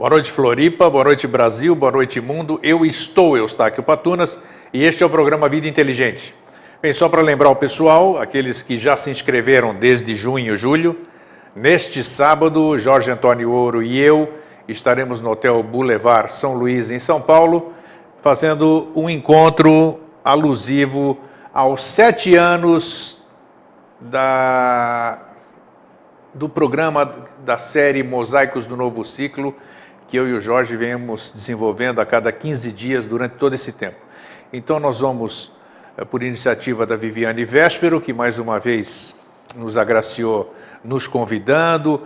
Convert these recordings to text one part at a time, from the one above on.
Boa noite, Floripa. Boa noite, Brasil. Boa noite, mundo. Eu estou Eustáquio Patunas e este é o programa Vida Inteligente. Bem, só para lembrar o pessoal, aqueles que já se inscreveram desde junho julho, neste sábado, Jorge Antônio Ouro e eu estaremos no Hotel Boulevard São Luís, em São Paulo, fazendo um encontro alusivo aos sete anos da, do programa da série Mosaicos do Novo Ciclo, que eu e o Jorge viemos desenvolvendo a cada 15 dias durante todo esse tempo. Então, nós vamos, eh, por iniciativa da Viviane Véspero, que mais uma vez nos agraciou nos convidando,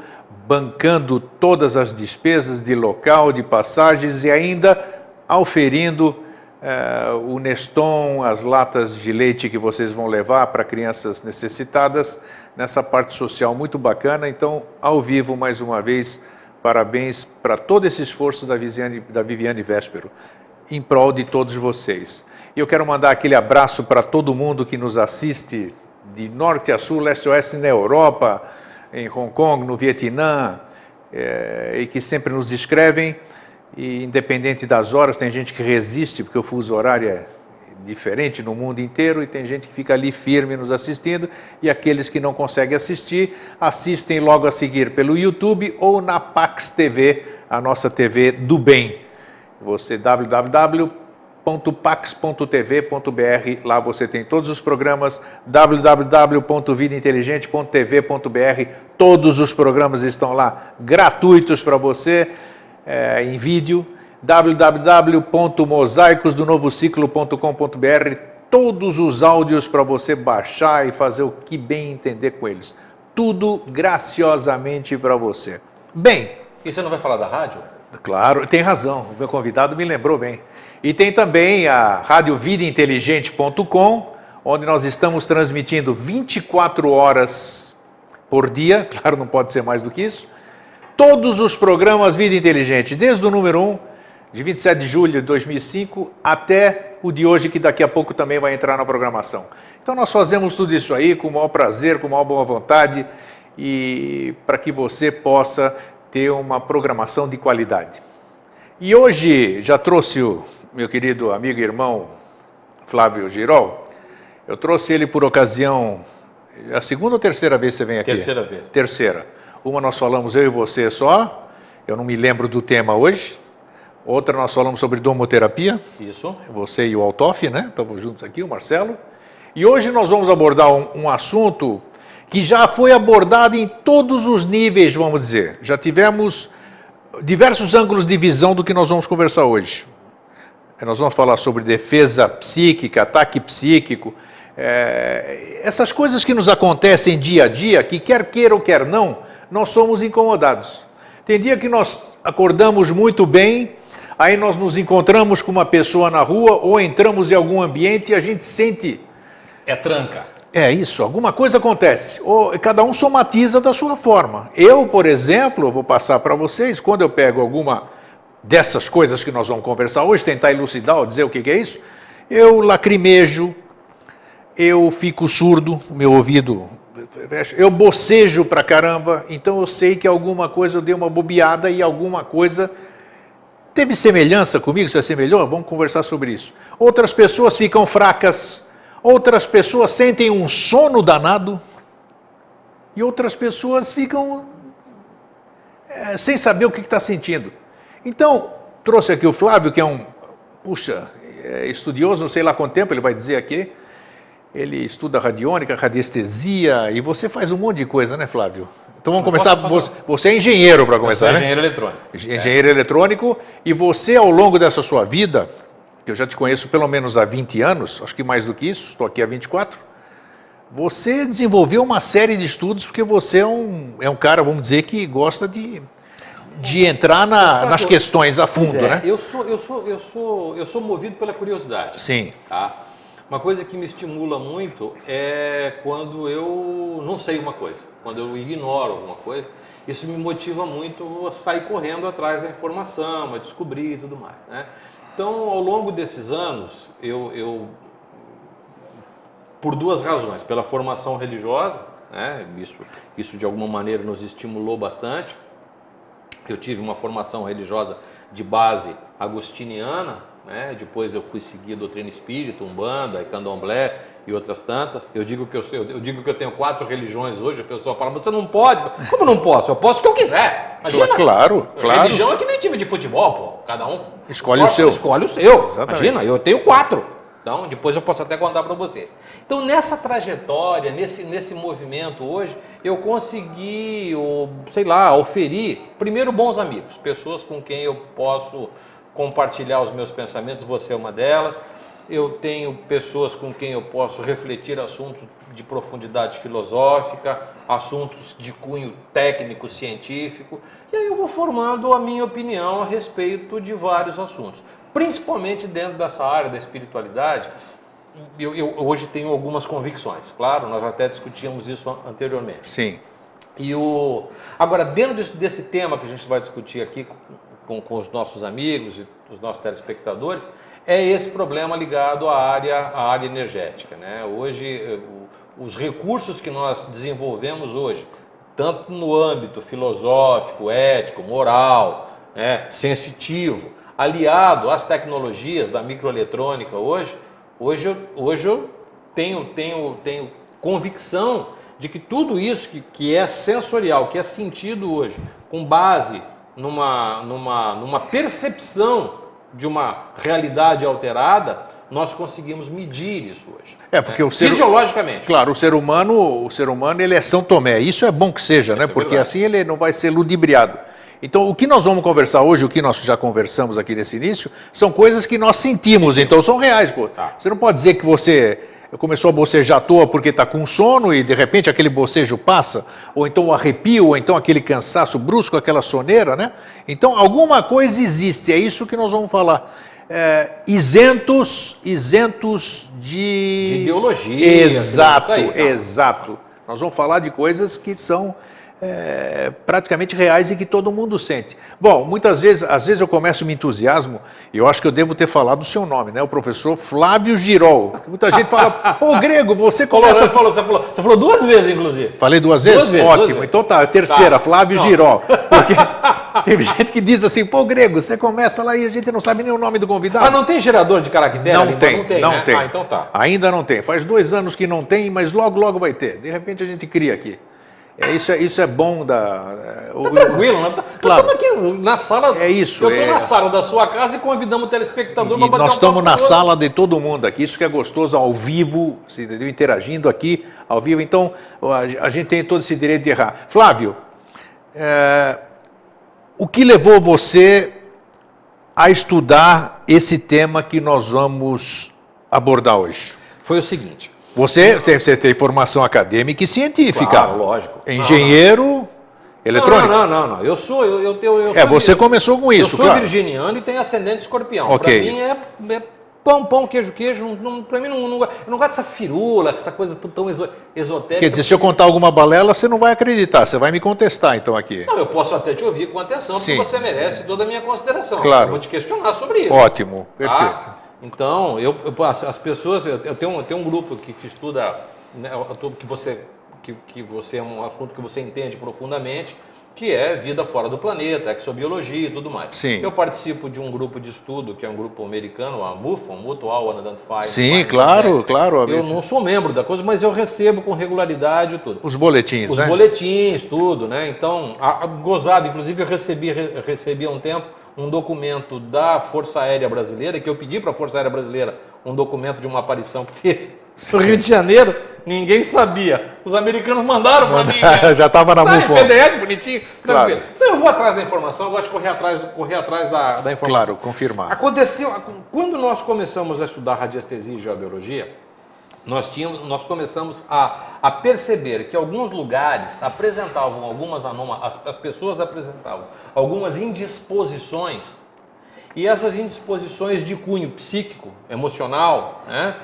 bancando todas as despesas de local, de passagens e ainda auferindo eh, o Neston, as latas de leite que vocês vão levar para crianças necessitadas, nessa parte social muito bacana. Então, ao vivo, mais uma vez, Parabéns para todo esse esforço da Viviane, da Viviane Véspero, em prol de todos vocês. E eu quero mandar aquele abraço para todo mundo que nos assiste de norte a sul, leste a oeste na Europa, em Hong Kong, no Vietnã, é, e que sempre nos escrevem. E independente das horas, tem gente que resiste, porque o fuso horário é diferente no mundo inteiro e tem gente que fica ali firme nos assistindo e aqueles que não conseguem assistir assistem logo a seguir pelo YouTube ou na Pax TV, a nossa TV do bem. Você www.pax.tv.br, lá você tem todos os programas www.vidainteligente.tv.br, todos os programas estão lá gratuitos para você é, em vídeo www.mosaicosdonovociclo.com.br todos os áudios para você baixar e fazer o que bem entender com eles. Tudo graciosamente para você. Bem. E você não vai falar da rádio? Claro, tem razão. O meu convidado me lembrou bem. E tem também a radiovidainteligente.com, onde nós estamos transmitindo 24 horas por dia, claro, não pode ser mais do que isso, todos os programas Vida Inteligente, desde o número 1 de 27 de julho de 2005 até o de hoje, que daqui a pouco também vai entrar na programação. Então nós fazemos tudo isso aí com o maior prazer, com a maior boa vontade e para que você possa ter uma programação de qualidade. E hoje já trouxe o meu querido amigo e irmão Flávio Girol. Eu trouxe ele por ocasião, a segunda ou terceira vez que você vem aqui? Terceira vez. Terceira. Uma nós falamos eu e você só, eu não me lembro do tema hoje. Outra nós falamos sobre domoterapia. Isso. Você e o Altoff, né? Estamos juntos aqui, o Marcelo. E hoje nós vamos abordar um, um, assunto que já foi abordado em todos os níveis, vamos dizer. Já tivemos diversos ângulos de visão do que nós vamos conversar hoje. Nós vamos falar sobre defesa psíquica, ataque psíquico, é, essas coisas que nos acontecem dia a dia, que quer queira ou quer não, nós somos incomodados. Tem dia que nós acordamos muito bem, aí nós nos encontramos com uma pessoa na rua ou entramos em algum ambiente e a gente sente. É tranca. É isso, alguma coisa acontece. Ou cada um somatiza da sua forma. Eu, por exemplo, vou passar para vocês, quando eu pego alguma dessas coisas que nós vamos conversar hoje, tentar elucidar ou dizer o que é isso, eu lacrimejo, eu fico surdo, meu ouvido eu bocejo pra caramba, então eu sei que alguma coisa eu dei uma bobeada e alguma coisa Teve semelhança comigo? Se assemelhou? Vamos conversar sobre isso. Outras pessoas ficam fracas, outras pessoas sentem um sono danado e outras pessoas ficam é, sem saber o que está sentindo. Então, trouxe aqui o Flávio, que é um, puxa, é estudioso, não sei lá quanto tempo ele vai dizer aqui. Ele estuda radiônica, radiestesia e você faz um monte de coisa, né, Flávio? Então vamos começar. Você, você é engenheiro para começar, sou né? engenheiro eletrônico. Engenheiro é. eletrônico. E você, ao longo dessa sua vida, que eu já te conheço pelo menos há 20 anos, acho que mais do que isso, estou aqui há 24, você desenvolveu uma série de estudos porque você é um, é um cara, vamos dizer, que gosta de, de entrar na, nas questões a fundo, é, né? Eu sou, eu, sou, eu, sou, eu sou movido pela curiosidade. Sim. Tá? Uma coisa que me estimula muito é quando eu não sei uma coisa, quando eu ignoro alguma coisa. Isso me motiva muito a sair correndo atrás da informação, a descobrir e tudo mais. Né? Então, ao longo desses anos, eu, eu por duas razões, pela formação religiosa, né? isso, isso de alguma maneira nos estimulou bastante, Eu tive uma formação religiosa de base agostiniana, né? depois eu fui seguir a doutrina espírita, umbanda, candomblé e outras tantas. Eu digo que eu, eu digo que eu tenho quatro religiões hoje, a pessoa fala, você não pode. Como não posso? Eu posso o que eu quiser. Imagina. Claro, claro. Religião é que nem time de futebol, pô. Cada um escolhe o seu. Escolhe o seu. Exatamente. Imagina, eu tenho quatro. Então, depois eu posso até contar para vocês. Então, nessa trajetória, nesse, nesse movimento hoje, eu consegui, sei lá, oferir, primeiro, bons amigos, pessoas com quem eu posso compartilhar os meus pensamentos, você é uma delas. Eu tenho pessoas com quem eu posso refletir assuntos de profundidade filosófica, assuntos de cunho técnico, científico, e aí eu vou formando a minha opinião a respeito de vários assuntos principalmente dentro dessa área da espiritualidade, eu, eu, hoje tenho algumas convicções, claro, nós até discutimos isso anteriormente. Sim. E o agora dentro desse, desse tema que a gente vai discutir aqui com, com, os nossos amigos e os nossos telespectadores é esse problema ligado à área à área energética, né? Hoje eh, os recursos que nós desenvolvemos hoje, tanto no âmbito filosófico, ético, moral, né, sensitivo, aliado às tecnologias da microeletrônica hoje, hoje, eu, hoje eu tenho, tenho, tenho convicção de que tudo isso que, que é sensorial, que é sentido hoje, com base numa, numa, numa percepção de uma realidade alterada, nós conseguimos medir isso hoje. É porque né? o ser fisiologicamente. Claro, o ser humano, o ser humano ele é São Tomé. Isso é bom que seja, né? É porque assim ele não vai ser ludibriado. Então, o que nós vamos conversar hoje, o que nós já conversamos aqui nesse início, são coisas que nós sentimos, então são reais. Pô. Tá. Você não pode dizer que você começou a bocejar à toa porque está com sono e de repente aquele bocejo passa, ou então o arrepio, ou então aquele cansaço brusco, aquela soneira, né? Então, alguma coisa existe, é isso que nós vamos falar. É, isentos, isentos de... de ideologia. Exato, aí, tá. exato. Nós vamos falar de coisas que são é, praticamente reais e que todo mundo sente. Bom, muitas vezes, às vezes eu começo me entusiasmo, e eu acho que eu devo ter falado o seu nome, né? O professor Flávio Girol. Muita gente fala, ô Grego, você começa... Você falou, você falou, você falou duas vezes, inclusive. Falei duas vezes? Duas vezes Ótimo. Duas vezes. Então tá, terceira, tá. Flávio Não. Girol. Porque tem gente que diz assim, pô Grego, você começa lá e a gente não sabe nem o nome do convidado. Ah, não tem gerador de caractere? Não tem, não tem. Não né? tem. Ah, então tá. Ainda não tem. Faz dois anos que não tem, mas logo, logo vai ter. De repente a gente cria aqui. É, isso, é, isso é bom da. É, tá tranquilo, né? Tá, claro. Estamos aqui na sala. É isso. Eu estou é... na sala da sua casa e convidamos o telespectador para bater Nós estamos na sala de todo mundo aqui, isso que é gostoso, ao vivo, entendeu? interagindo aqui, ao vivo. Então, a, a gente tem todo esse direito de errar. Flávio, é, o que levou você a estudar esse tema que nós vamos abordar hoje? Foi o seguinte. Você tem, você tem formação acadêmica e científica. Claro, lógico. Engenheiro eletrônico. Não, não, não, não. Eu sou. Eu, eu, eu, eu é, você começou com isso. Eu sou claro. virginiano e tenho ascendente escorpião. Ok. Para mim é, é, pão, pão, queijo, queijo. Não, para mim, não, não, eu não gosto dessa firula, essa coisa tão esotérica. Quer dizer, se eu contar alguma balela, você não vai acreditar, você vai me contestar então aqui. Não, eu posso até te ouvir com atenção, Sim. porque você merece toda a minha consideração. Claro. Eu vou te questionar sobre isso. Ótimo, perfeito. Tá? Então, eu, eu, as pessoas, eu tenho, eu tenho um grupo que, que estuda né, que você que, que você é um assunto que você entende profundamente, que é vida fora do planeta, exobiologia e tudo mais. Sim. Eu participo de um grupo de estudo, que é um grupo americano, a MUFON, Mutual Unidentified. Sim, claro, né? claro. Eu não sou membro da coisa, mas eu recebo com regularidade tudo. Os boletins, Os né? Os boletins, tudo, né? Então, a, a, gozado, inclusive eu recebi, re, recebi há um tempo um documento da Força Aérea Brasileira, que eu pedi para a Força Aérea Brasileira um documento de uma aparição que teve no Rio de Janeiro, ninguém sabia. Os americanos mandaram para mim. Né? Já estava na mão PDF, bonitinho, tranquilo. Claro. Então eu vou atrás da informação, eu gosto de correr atrás, correr atrás da, da informação. Claro, confirmar. Aconteceu, quando nós começamos a estudar radiestesia e geobiologia, nós, tínhamos, nós começamos a, a perceber que alguns lugares apresentavam algumas anomalias, as, as pessoas apresentavam algumas indisposições, e essas indisposições de cunho psíquico, emocional, né?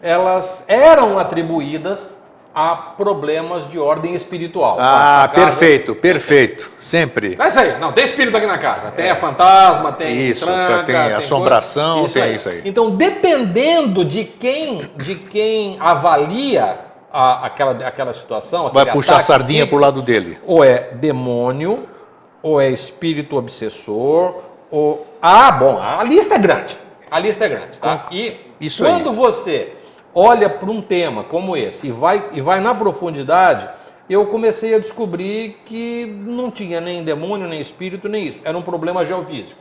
elas eram atribuídas a problemas de ordem espiritual. Ah, perfeito, perfeito, sempre. É isso aí, não, tem espírito aqui na casa, tem é. fantasma, tem isso, tranca, tem, tem assombração, isso tem aí. isso aí. Então, dependendo de quem, de quem avalia a, aquela, aquela situação, vai puxar a sardinha para o lado dele. Ou é demônio, ou é espírito obsessor, ou. Ah, bom, a lista é grande. A lista é grande, tá? E Isso quando aí. você olha para um tema como esse e vai, e vai na profundidade, eu comecei a descobrir que não tinha nem demônio, nem espírito, nem isso. Era um problema geofísico.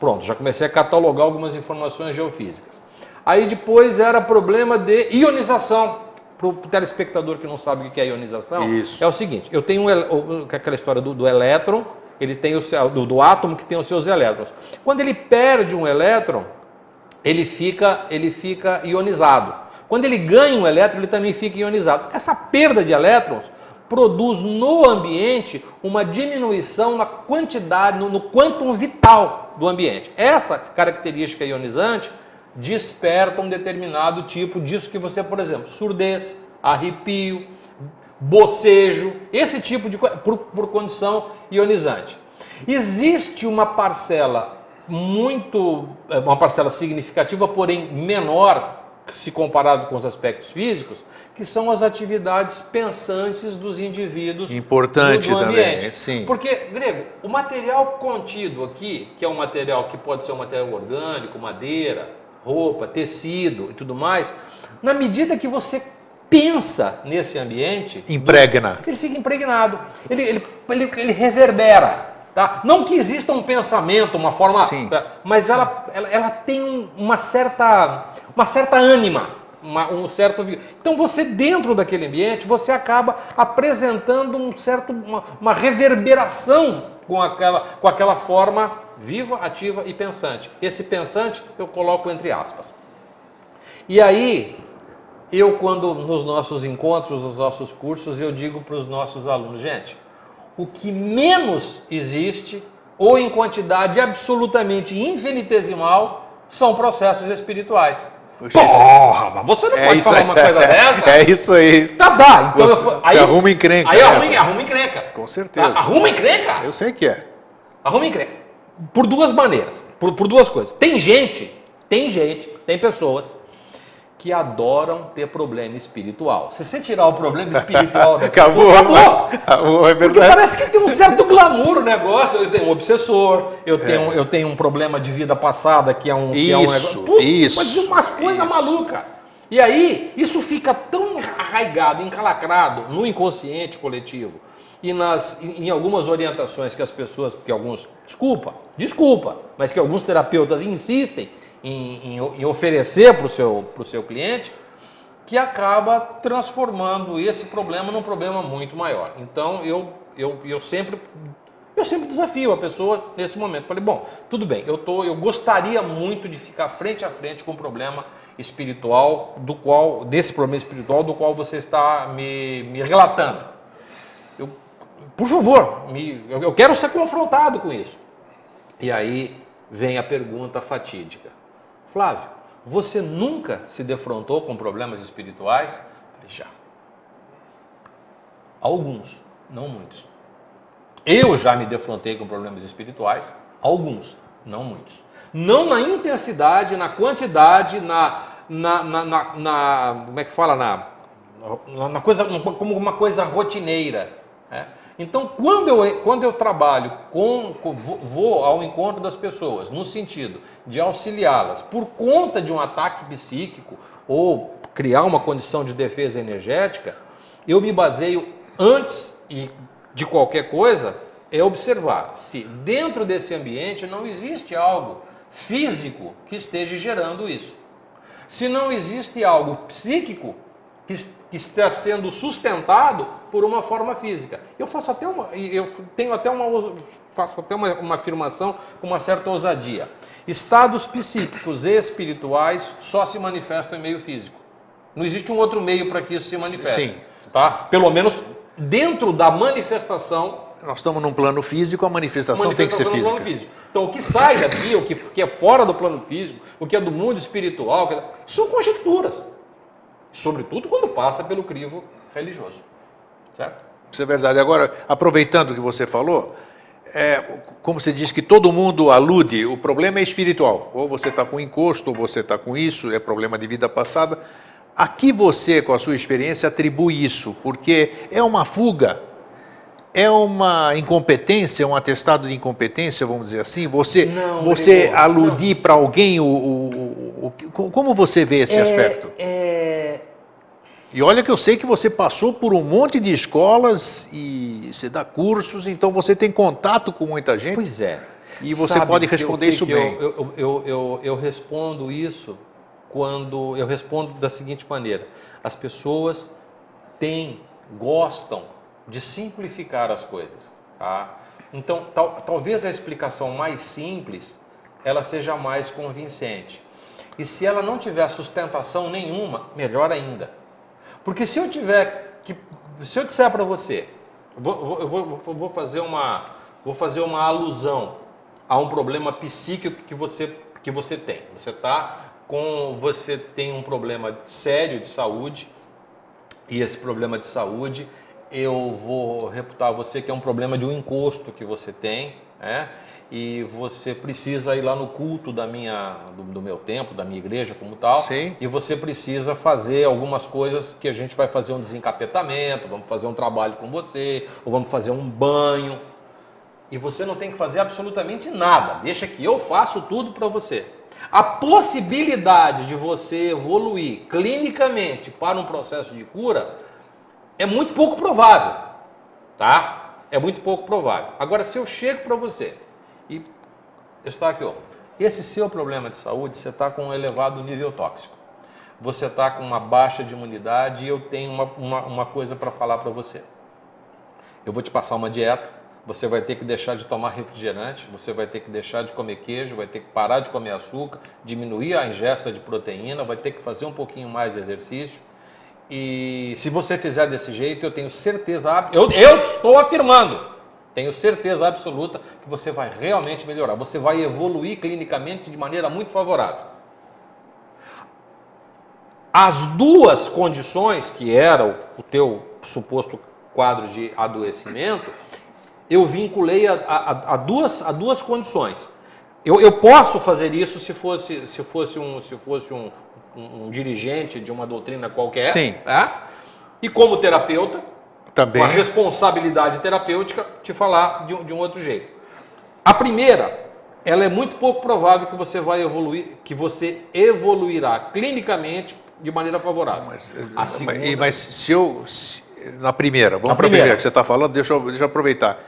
Pronto, já comecei a catalogar algumas informações geofísicas. Aí depois era problema de ionização. Para o telespectador que não sabe o que é ionização, Isso. é o seguinte: eu tenho um o- aquela história do, do elétron, ele tem o seu- do, do átomo que tem os seus elétrons. Quando ele perde um elétron, ele fica, ele fica ionizado. Quando ele ganha um elétron, ele também fica ionizado. Essa perda de elétrons produz no ambiente uma diminuição na quantidade, no, no quantum vital do ambiente. Essa característica ionizante desperta um determinado tipo disso que você, por exemplo, surdez, arrepio, bocejo, esse tipo de coisa, por, por condição ionizante. Existe uma parcela muito, é, uma parcela significativa, porém menor, se comparado com os aspectos físicos, que são as atividades pensantes dos indivíduos Importante do, do também, ambiente. sim. Porque, Grego, o material contido aqui, que é um material que pode ser um material orgânico, madeira, roupa, tecido e tudo mais, na medida que você pensa nesse ambiente, Impregna. ele fica impregnado, ele, ele, ele, ele reverbera. Tá? Não que exista um pensamento, uma forma. Sim. Mas ela, ela, ela tem um- uma certa, uma certa ânima. uma- um certo então você dentro daquele ambiente você acaba apresentando um certo uma, uma reverberação com aquela com aquela forma viva ativa e pensante esse pensante eu coloco entre aspas e aí eu quando nos nossos encontros nos nossos cursos eu digo para os nossos alunos gente o que menos existe, ou em quantidade absolutamente infinitesimal, são processos espirituais. Puxa, Porra, mas você não pode falar aí. uma coisa dessa? É isso aí. Tá, dá. Então Você- eu fa- você arruma encrenca, Aí né? arruma, arruma encrenca. Com certeza. Tá, Arruma encrenca? Eu sei que é. Arruma encrenca. Por duas maneiras, por, por duas coisas. Tem gente, tem gente, tem pessoas que adoram ter problema espiritual. Se você tirar o problema espiritual da pessoa, Acabou. acabou. Acabou, é Porque parece que tem um certo glamour o negócio. Eu tenho um obsessor, eu tenho, eu tenho um problema de vida passada que é um, que é um Isso, negócio. isso, Mas umas coisas isso. malucas. E aí, isso fica tão arraigado, encalacrado no inconsciente coletivo e nas, em em algumas orientações que as pessoas, que alguns, desculpa, desculpa, mas que alguns terapeutas insistem em, em- em oferecer para o seu, seu cliente, que acaba transformando esse problema num problema muito maior. Então eu, eu, eu sempre eu sempre desafio a pessoa nesse momento. Falei, bom, tudo bem, eu, tô, eu gostaria muito de ficar frente a frente com o problema espiritual, do qual, desse problema espiritual do qual você está me, me relatando. Eu, por favor, me, eu, eu quero ser confrontado com isso. E aí vem a pergunta fatídica. Flávio, você nunca se defrontou com problemas espirituais? Já. Alguns, não muitos. Eu já me defrontei com problemas espirituais, alguns, não muitos. Não na intensidade, na quantidade, na. na, na, na- na- como é que fala? Na, na coisa, como uma coisa rotineira. Então, quando eu, quando eu trabalho com, vou- ao encontro das pessoas, no sentido de auxiliá-las por conta de um ataque psíquico ou criar uma condição de defesa energética, eu me baseio antes e de qualquer coisa é observar se dentro desse ambiente não existe algo físico que esteja gerando isso. Se não existe algo psíquico que está sendo sustentado por uma forma física. Eu faço até uma, eu tenho até uma, faço até uma, uma afirmação com uma certa ousadia. Estados psíquicos e espirituais só se manifestam em meio físico. Não existe um outro meio para que isso se manifeste. Sim. Tá? Pelo menos dentro da manifestação Nós estamos num plano físico, a manifestação, tem que ser manifestação no física. plano físico. Então, o que sai daqui, o que, que é fora do plano físico, o que é do mundo espiritual, são conjecturas. Sobretudo quando passa pelo crivo religioso. Certo? Isso é verdade. Agora, aproveitando o que você falou, é, como você diz que todo mundo alude, o problema é espiritual. Ou você está com encosto, ou você está com isso, é problema de vida passada. A que você, com a sua experiência, atribui isso? Porque é uma fuga é uma incompetência, um atestado de incompetência, vamos dizer assim? Você, Não, você Gregor, aludir para alguém o, o- o- o- Como você vê esse aspecto? É, E olha que eu sei que você passou por um monte de escolas e você dá cursos, então você tem contato com muita gente. Pois é. E você pode responder que- isso bem. Eu, eu, eu, eu, eu respondo isso quando eu respondo da seguinte maneira: as pessoas têm, gostam de simplificar as coisas. Tá? Então, tal- talvez a explicação mais simples ela seja mais convincente. E se ela não tiver sustentação nenhuma, melhor ainda. Porque se eu tiver que, se eu disser para você, vou, eu vou- vou fazer uma, vou fazer uma alusão a um problema psíquico que você, que você tem. Você tá com, você tem um problema sério de saúde e esse problema de saúde eu vou reputar você que é um problema de um encosto que você tem, né? E você precisa ir lá no culto da minha, do, do meu templo, da minha igreja como tal. Sim. E você precisa fazer algumas coisas que a gente vai fazer um desencapetamento, vamos fazer um trabalho com você, ou vamos fazer um banho. E você não tem que fazer absolutamente nada. Deixa que eu faço tudo para você. A possibilidade de você evoluir clinicamente para um processo de cura é muito pouco provável, tá? É muito pouco provável. Agora, se eu chego para você e está aqui, ó, esse seu problema de saúde, você está com um elevado nível tóxico. Você está com uma baixa de imunidade e eu tenho uma, uma, uma coisa para falar para você. Eu vou te passar uma dieta, você vai ter que deixar de tomar refrigerante, você vai ter que deixar de comer queijo, vai ter que parar de comer açúcar, diminuir a ingesta de proteína, vai ter que fazer um pouquinho mais de exercício. E se você fizer desse jeito, eu tenho certeza, eu, eu estou afirmando, tenho certeza absoluta que você vai realmente melhorar, você vai evoluir clinicamente de maneira muito favorável. As duas condições que era o, teu suposto quadro de adoecimento, eu vinculei a, a- a duas, a duas condições. Eu, eu posso fazer isso se fosse, se fosse, um, se fosse um, um- um dirigente de uma doutrina qualquer. Sim. tá? E como terapeuta, Também. com a responsabilidade terapêutica, te falar de, um- de um outro jeito. A primeira, ela é muito pouco provável que você vai evoluir, que você evoluirá clinicamente de maneira favorável. Mas, a segunda, mas, mas se eu. se- na primeira, vamos Na para a primeira. primeira que você está falando, deixa eu, deixa eu aproveitar.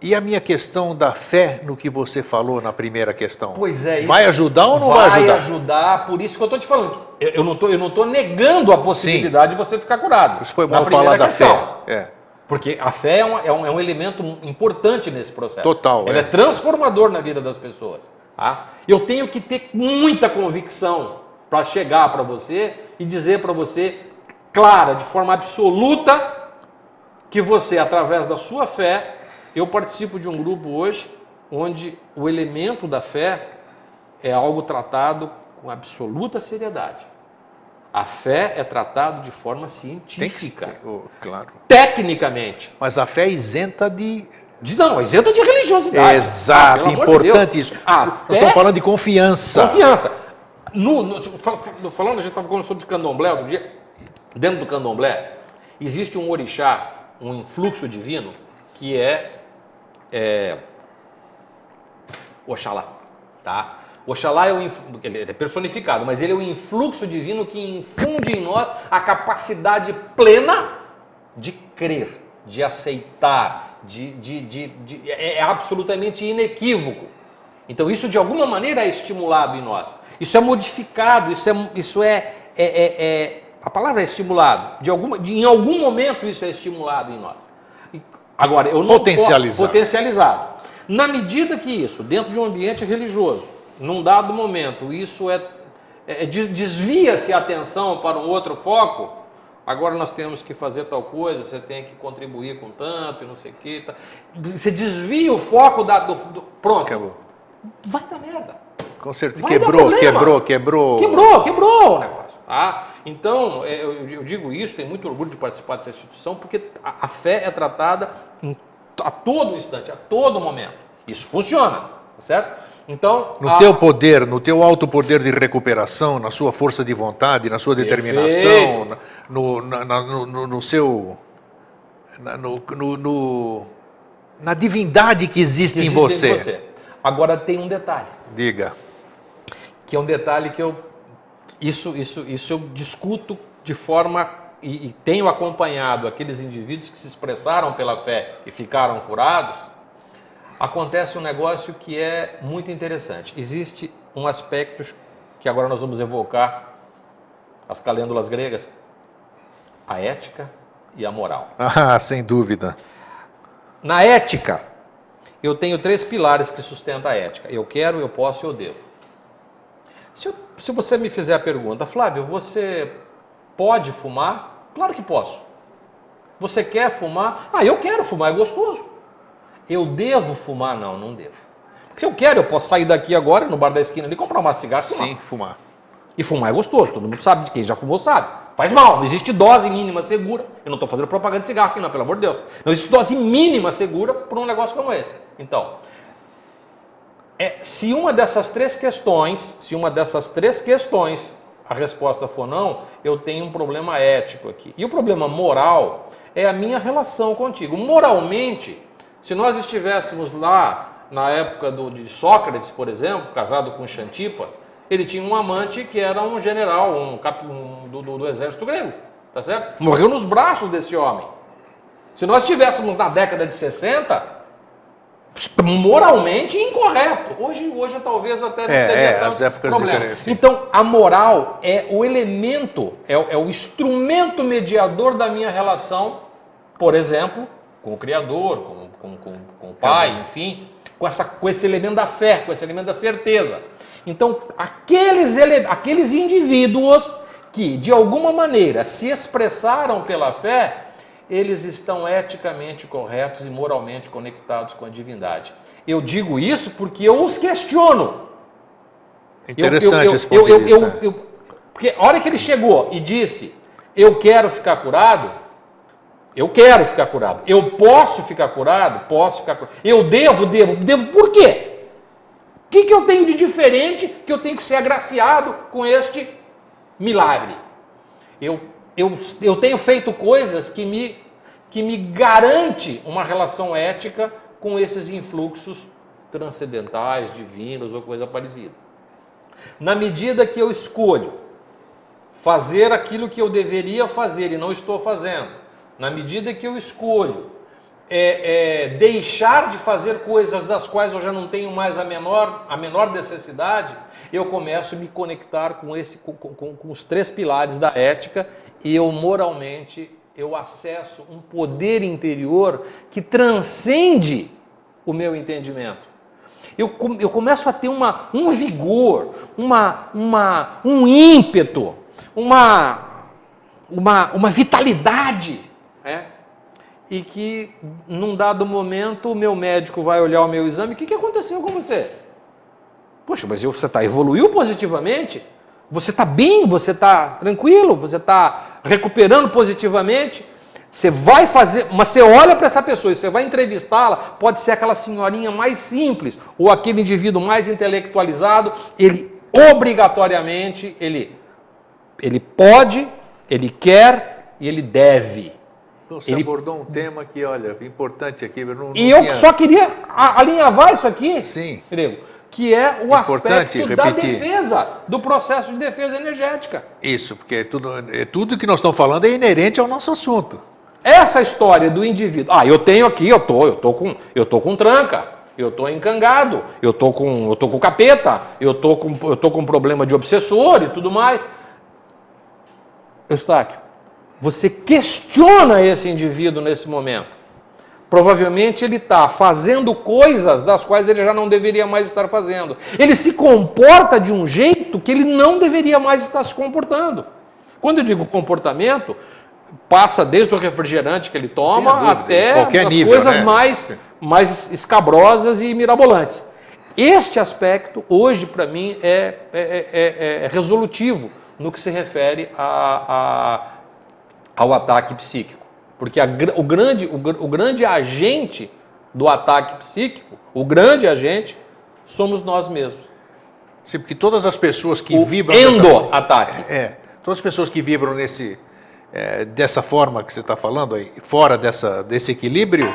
E a minha questão da fé no que você falou na primeira questão? Pois é, Vai ajudar ou não vai, ajudar? ajudar, por isso que eu estou te falando. Eu, eu não estou negando a possibilidade de você ficar curado. Isso foi bom falar da questão. fé. É. Porque a fé é um, é um- é um elemento importante nesse processo. Total, Ele é. é. transformador na vida das pessoas. tá? Eu tenho que ter muita convicção para chegar para você e dizer para você, clara, de forma absoluta, que você, através da sua fé, eu participo de um grupo hoje onde o elemento da fé é algo tratado com absoluta seriedade. A fé é tratado de forma Tem que científica, oh, claro. tecnicamente. Mas a fé é isenta de. Não, isenta de religiosidade. Exato, Ah, de importante Deus. isso. A Nós fé, estamos falando de confiança. confiança. No, no- fa- fa- falando, a gente estava falando sobre candomblé outro dia. Dentro do candomblé, existe um orixá, um influxo divino, que é, é Oxalá. Tá? Oxalá é, o, ele é personificado, mas ele é o influxo divino que infunde em nós a capacidade plena de crer, de aceitar, de, de, de, de- é, é absolutamente inequívoco. Então isso de alguma maneira é estimulado em nós. Isso é modificado, isso é, isso é, é- é- é- a palavra é estimulado. De alguma, de- em algum momento isso é estimulado em nós. Agora eu não Potencializado. po- potencializado. Na medida que isso, dentro de um ambiente religioso, num dado momento, isso é, é- des- desvia-se a atenção para um outro foco. Agora nós temos que fazer tal coisa, você tem que contribuir com tanto e não sei o que. Tá. Você desvia o foco da, do, do- Pronto. Acabou. Vai dar merda. Com certeza. Vai Quebrou, quebrou, quebrou. Quebrou, quebrou o negócio. Tá? Então, é, eu, digo isso, tenho muito orgulho de participar dessa instituição, porque a, fé é tratada a todo instante, a todo momento. Isso funciona, tá certo? Então, No a- teu poder, no teu alto poder de recuperação, na sua força de vontade, na sua determinação, na- no, na- no, no- no seu. na- no, na divindade que existe, que em, existe você. em você. Agora tem um detalhe, Diga. que é um detalhe que eu isso isso isso eu discuto de forma e, e tenho acompanhado aqueles indivíduos que se expressaram pela fé e ficaram curados. Acontece um negócio que é muito interessante. Existe um aspecto que agora nós vamos evocar as calêndulas gregas, a ética e a moral. Ah, sem dúvida. Na ética, eu tenho três pilares que sustentam a ética: eu quero, eu posso e eu devo. Se, eu- se você me fizer a pergunta, Flávio, você pode fumar? Claro que posso. Você quer fumar? Ah, eu quero fumar, é gostoso. Eu devo fumar? Não, não devo. Porque se eu quero, eu posso sair daqui agora, no bar da esquina ali, comprar uma cigarra e fumar. Sim, fumar. E fumar é gostoso, todo mundo sabe, quem já fumou sabe. Faz mal, não existe dose mínima segura. Eu não estou fazendo propaganda de cigarro aqui, não, pelo amor de Deus. Não existe dose mínima segura para um negócio como esse. Então, é, se uma dessas três questões, se uma dessas três questões a resposta for não, eu tenho um problema ético aqui. E o problema moral é a minha relação contigo. Moralmente, se nós estivéssemos lá na época do, de Sócrates, por exemplo, casado com Xantipa, ele tinha um amante que era um general, um, cap, um do, do- do exército grego, tá certo? Morreu nos braços desse homem. Se nós estivéssemos na década de 60, moralmente incorreto. Hoje, hoje talvez até não É, seria é, tanto as épocas problema. diferentes. Então, a moral é o elemento, é, o- é o instrumento mediador da minha relação, por exemplo, com o Criador, com, com, com, com o Pai, enfim, com, essa, com esse elemento da fé, com esse elemento da certeza. Então, aqueles, ele- aqueles indivíduos que, de alguma maneira, se expressaram pela fé, eles estão eticamente corretos e moralmente conectados com a divindade. Eu digo isso porque eu os questiono. Interessante eu, eu, esse ponto eu, de eu- vista. eu- Porque a hora que ele chegou e disse, eu quero ficar curado, eu quero ficar curado. Eu posso ficar curado? Posso ficar curado. Eu devo, devo, devo. Por quê? O que, que eu tenho de diferente que eu tenho que ser agraciado com este milagre? Eu, eu, eu tenho feito coisas que me, que me garante uma relação ética com esses influxos transcendentais, divinos ou coisa parecida. Na medida que eu escolho fazer aquilo que eu deveria fazer e não estou fazendo, na medida que eu escolho é, é, deixar de fazer coisas das quais eu já não tenho mais a menor, a menor necessidade, eu começo a me conectar com, esse, com, com- com os três pilares da ética e eu moralmente eu acesso um poder interior que transcende o meu entendimento. Eu, eu começo a ter uma, um vigor, uma, uma, um ímpeto, uma, uma, uma vitalidade. É? E que num dado momento o meu médico vai olhar o meu exame, o que, que aconteceu com você? Poxa, mas você está evoluiu positivamente? Você está bem? Você está tranquilo? Você está recuperando positivamente? Você vai fazer, mas você olha para essa pessoa e você vai entrevistá-la, pode ser aquela senhorinha mais simples ou aquele indivíduo mais intelectualizado, ele obrigatoriamente, ele, ele pode, ele quer e ele deve. Você ele- abordou um tema que, olha, importante aqui. eu Não, E não eu tinha- só queria alinhavar isso aqui, Sim. grego, que é o Importante aspecto da repetir. defesa, do processo de defesa energética. Isso, porque é tudo, é tudo que nós estamos falando é inerente ao nosso assunto. Essa história do indivíduo. Ah, eu tenho aqui, eu tô, eu tô com, eu tô com tranca, eu tô encangado, eu tô com, eu tô com capeta, eu tô com, eu tô com problema de obsessor e tudo mais. Eustáquio, você questiona esse indivíduo nesse momento. Provavelmente ele está fazendo coisas das quais ele já não deveria mais estar fazendo. Ele se comporta de um jeito que ele não deveria mais estar se comportando. Quando eu digo comportamento, passa desde o refrigerante que ele toma dúvida, até as nível, coisas né? mais, mais escabrosas e mirabolantes. Este aspecto, hoje, para mim, é, é- é- é resolutivo no que se refere a- a, ao ataque psíquico. Porque a o, grande, o, o grande agente do ataque psíquico, o grande agente, somos nós mesmos. Sim, porque todas as pessoas que O vibram endo-ataque. É, todas as pessoas que vibram nesse, é, dessa forma que você está falando aí, fora dessa, desse equilíbrio,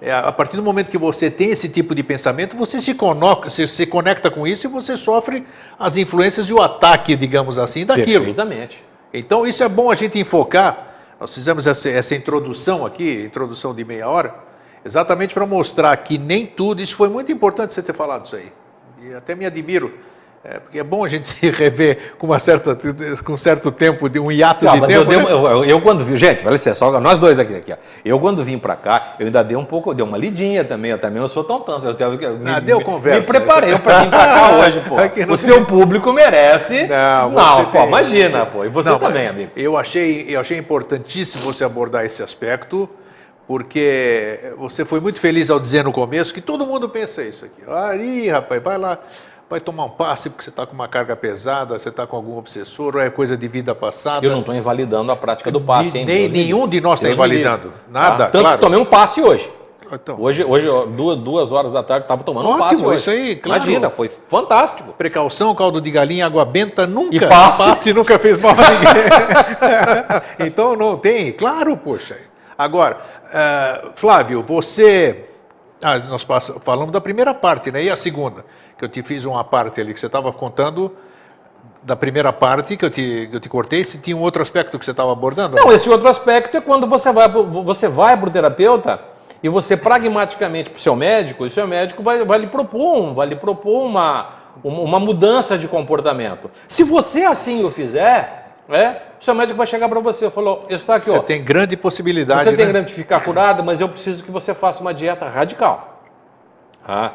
é, a partir do momento que você tem esse tipo de pensamento, você se, conecta, se, se conecta com isso e você sofre as influências de um ataque, digamos assim, daquilo. Perfeitamente. Então, isso é bom a gente enfocar. Nós fizemos essa, essa introdução aqui, introdução de meia hora, exatamente para mostrar que nem tudo. Isso foi muito importante você ter falado isso aí. E até me admiro é, porque é bom a gente se rever com, uma certa, com um certo tempo, de um hiato não, de tempo. Eu, né? eu, eu, eu, quando vi, gente, olha só, nós dois aqui, aqui ó. eu quando vim para cá, eu ainda dei um pouco, dei uma lidinha também, eu também não sou tão tanto. Eu, eu, eu ah, me, deu conversa. Me preparei para vir para cá hoje, pô. o seu público merece. Não, não pô, tem, imagina, você... pô. E você não, também, amigo. Eu achei, eu achei importantíssimo você abordar esse aspecto porque você foi muito feliz ao dizer no começo que todo mundo pensa isso aqui. Aí, rapaz, vai lá, vai tomar um passe porque você está com uma carga pesada, você está com algum obsessor, ou é coisa de vida passada. Eu não estou invalidando a prática do passe, de, hein? Nem, nenhum de nós está invalidando. Nada. Ah, tanto claro. que tomei um passe hoje. Então. Hoje, hoje duas, duas horas da tarde, estava tomando Ótimo, um passe hoje. isso aí, claro. Imagina, foi fantástico. Precaução, caldo de galinha, água benta, nunca. E passe. passe nunca fez mal a ninguém. então não tem, claro, poxa. Agora, uh, Flávio, você... Ah, nós falamos da primeira parte, né? E a segunda? que eu te fiz uma parte ali que você estava contando da primeira parte que eu te, que eu te cortei, se tinha um outro aspecto que você estava abordando? Não, esse outro aspecto é quando você vai, você vai para o terapeuta e você pragmaticamente para o seu médico, e o seu médico vai, vai lhe propor, vai lhe propor uma, uma mudança de comportamento. Se você assim o fizer, é, o seu médico vai chegar para você e falou, está aqui, você ó. tem grande possibilidade, Você tem né? grande de ficar curado, mas eu preciso que você faça uma dieta radical. Ah,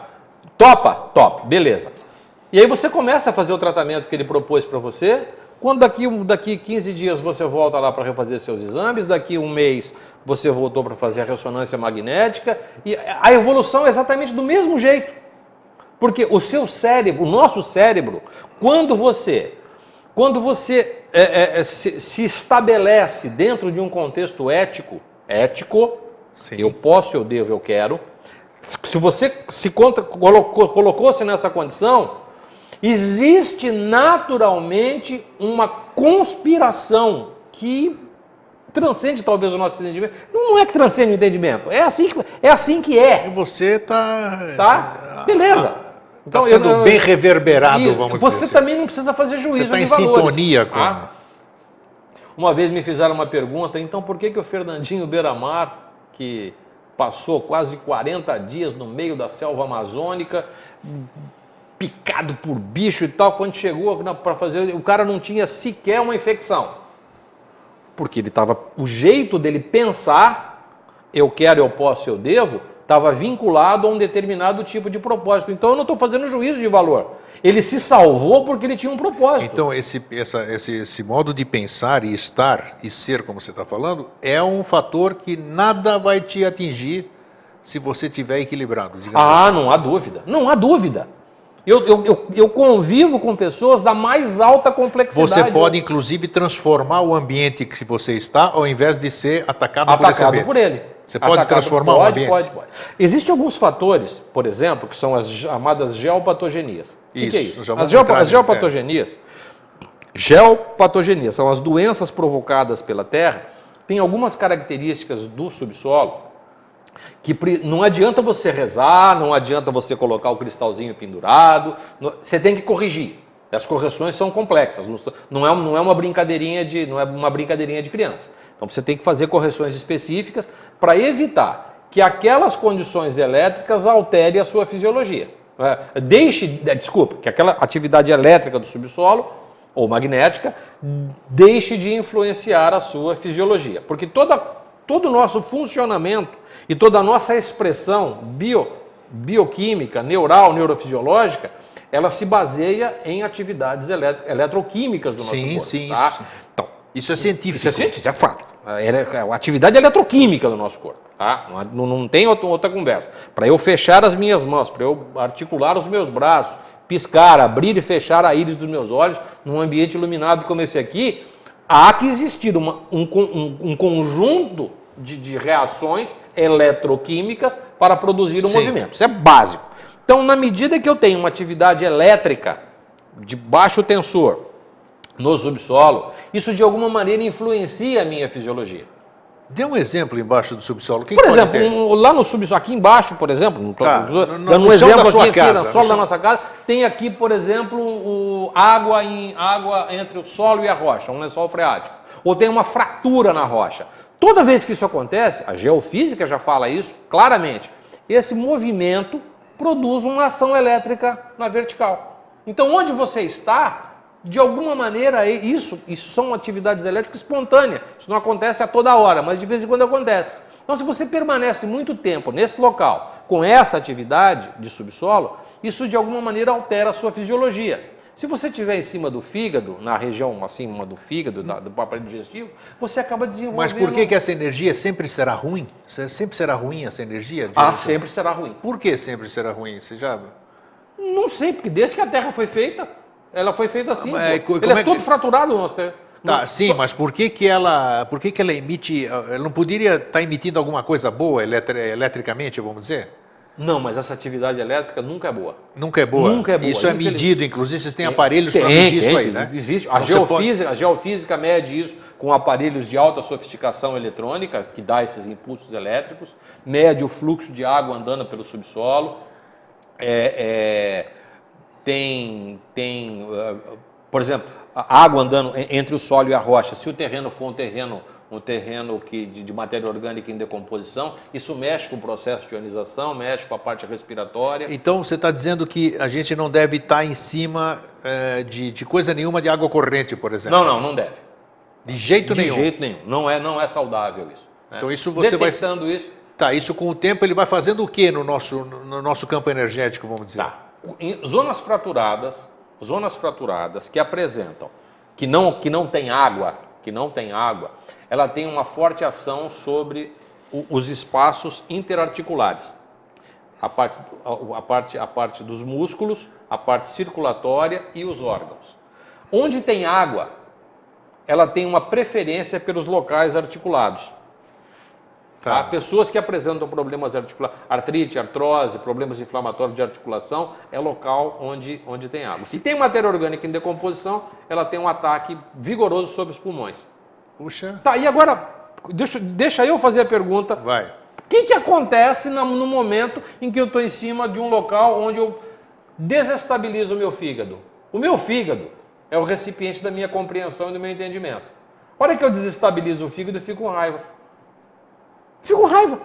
Topa? Top, beleza. E aí você começa a fazer o tratamento que ele propôs para você. Quando daqui, daqui 15 dias você volta lá para refazer seus exames, daqui um mês você voltou para fazer a ressonância magnética, e a evolução é exatamente do mesmo jeito. Porque o seu cérebro, o nosso cérebro, quando você, quando você é, é, se, se, estabelece dentro de um contexto ético, ético, Sim. eu posso, eu devo, eu quero, se você se colocou, colocou-se nessa condição, existe naturalmente uma conspiração que transcende talvez o nosso entendimento. Não é que transcende o entendimento, é assim que é. Assim que é. E você está. Tá? Beleza. Está então, sendo eu, bem reverberado, isso, vamos você dizer. Você também não precisa fazer juízo Você está em valores, sintonia com. Ah? Uma vez me fizeram uma pergunta, então por que, que o Fernandinho Beiramar, que passou quase 40 dias no meio da selva amazônica, picado por bicho e tal. Quando chegou para fazer, o cara não tinha sequer uma infecção. Porque ele estava. O jeito dele pensar, eu quero, eu posso, eu devo, estava vinculado a um determinado tipo de propósito. Então eu não estou fazendo juízo de valor. Ele se salvou porque ele tinha um propósito. Então, esse, essa, esse, esse modo de pensar e estar e ser, como você está falando, é um fator que nada vai te atingir se você estiver equilibrado. Ah, assim. não há dúvida. Não há dúvida. Eu, eu, eu, eu, convivo com pessoas da mais alta complexidade. Você pode, inclusive, transformar o ambiente que você está, ao invés de ser atacado, atacado por esse ambiente. por ele. Você pode atacado, transformar pode, o ambiente? Pode, pode. Existem alguns fatores, por exemplo, que são as chamadas geopatogenias. O que, que é isso? As, geopa as geopatogenias, é. geopatogenias são as doenças provocadas pela Terra, têm algumas características do subsolo que não adianta você rezar, não adianta você colocar o cristalzinho pendurado, você tem que corrigir. As correções são complexas, não é, não é uma brincadeirinha de não é uma brincadeirinha de criança. Então você tem que fazer correções específicas para evitar que aquelas condições elétricas alterem a sua fisiologia. É, deixe, é, desculpa, que aquela atividade elétrica do subsolo ou magnética deixe de influenciar a sua fisiologia, porque toda, todo o nosso funcionamento e toda a nossa expressão bio, bioquímica, neural, neurofisiológica, ela se baseia em atividades eletroquímicas do nosso sim, corpo. Sim, tá? isso. Isso é científico. Isso é científico, é fato. A atividade eletroquímica do nosso corpo. Tá? Não, não tem outra, outra conversa. Para eu fechar as minhas mãos, para eu articular os meus braços, piscar, abrir e fechar a íris dos meus olhos, num ambiente iluminado como esse aqui, há que existir uma, um, um, um conjunto de, de, reações eletroquímicas para produzir um Sim. movimento. Isso é básico. Então, na medida que eu tenho uma atividade elétrica de baixo tensor no subsolo, isso de alguma maneira influencia a minha fisiologia. Dê um exemplo embaixo do subsolo. Quem por exemplo, um- lá no subsolo, aqui embaixo, por exemplo, Tá, tô no- no- dando um no exemplo da sua aqui, casa, aqui no no solo da chão. nossa casa, tem aqui, por exemplo, o, água, em, água entre o solo e a rocha, um lençol freático. Ou tem uma fratura na rocha. Toda vez que isso acontece, a geofísica já fala isso claramente, esse movimento produz uma ação elétrica na vertical. Então, onde você está, de alguma maneira, isso, isso são atividades elétricas espontâneas. Isso não acontece a toda hora, mas de vez em quando acontece. Então, se você permanece muito tempo nesse local com essa atividade de subsolo, isso de alguma maneira altera a sua fisiologia. Se você estiver em cima do fígado, na região acima do fígado, da- do aparelho digestivo, você acaba desenvolvendo. Mas por que, que essa energia sempre será ruim? Se- Sempre será ruim essa energia? Ah, sempre será ruim. Por que sempre será ruim? Você já... Não sei, porque desde que a Terra foi feita, ela foi feita assim. Mas, pô. co- Ele é, é que- todo fraturado o nosso. Tá, sim, mas por que, que ela, por que, que ela emite? Ela não poderia estar emitindo alguma coisa boa eletri- eletricamente, vamos dizer? Não, mas essa atividade elétrica nunca é boa. Nunca é boa. Nunca é boa, Isso é medido, inclusive vocês têm aparelhos para medir tem, isso aí, né? Existe. A Então, geofísica, a geofísica mede isso com aparelhos de alta sofisticação eletrônica, que dá esses impulsos elétricos, mede o fluxo de água andando pelo subsolo. É, é, tem, tem uh, por exemplo, a água andando en- entre o solo e a rocha. Se o terreno for um terreno, um terreno que, de, de matéria orgânica em decomposição, isso mexe com o processo de ionização, mexe com a parte respiratória. Então você está dizendo que a gente não deve estar em cima eh, de, de coisa nenhuma de água corrente, por exemplo? Não, não, não deve. De jeito de nenhum. jeito nenhum. Não é, não é saudável isso. né? Então isso você vai- Detectando isso. Tá, isso com o tempo ele vai fazendo o que no nosso, no nosso campo energético, vamos dizer? Tá. Zonas fraturadas, zonas fraturadas que apresentam que não que não tem água, que não tem água, ela tem uma forte ação sobre o- os espaços interarticulares. A parte, a, a parte, a parte dos músculos, a parte circulatória e os órgãos. Onde tem água, ela tem uma preferência pelos locais articulados. Tá. Há pessoas que apresentam problemas articulares, artrite, artrose, problemas inflamatórios de articulação, é local onde, onde tem água. Se tem matéria orgânica em decomposição, ela tem um ataque vigoroso sobre os pulmões. Puxa, Tá, e agora, deixa, deixa eu fazer a pergunta. vai. O que, que acontece na- no momento em que eu estou em cima de um local onde eu desestabilizo o meu fígado? O meu fígado é o recipiente da minha compreensão e do meu entendimento. A hora que eu desestabilizo o fígado, eu fico com raiva. Fico com raiva.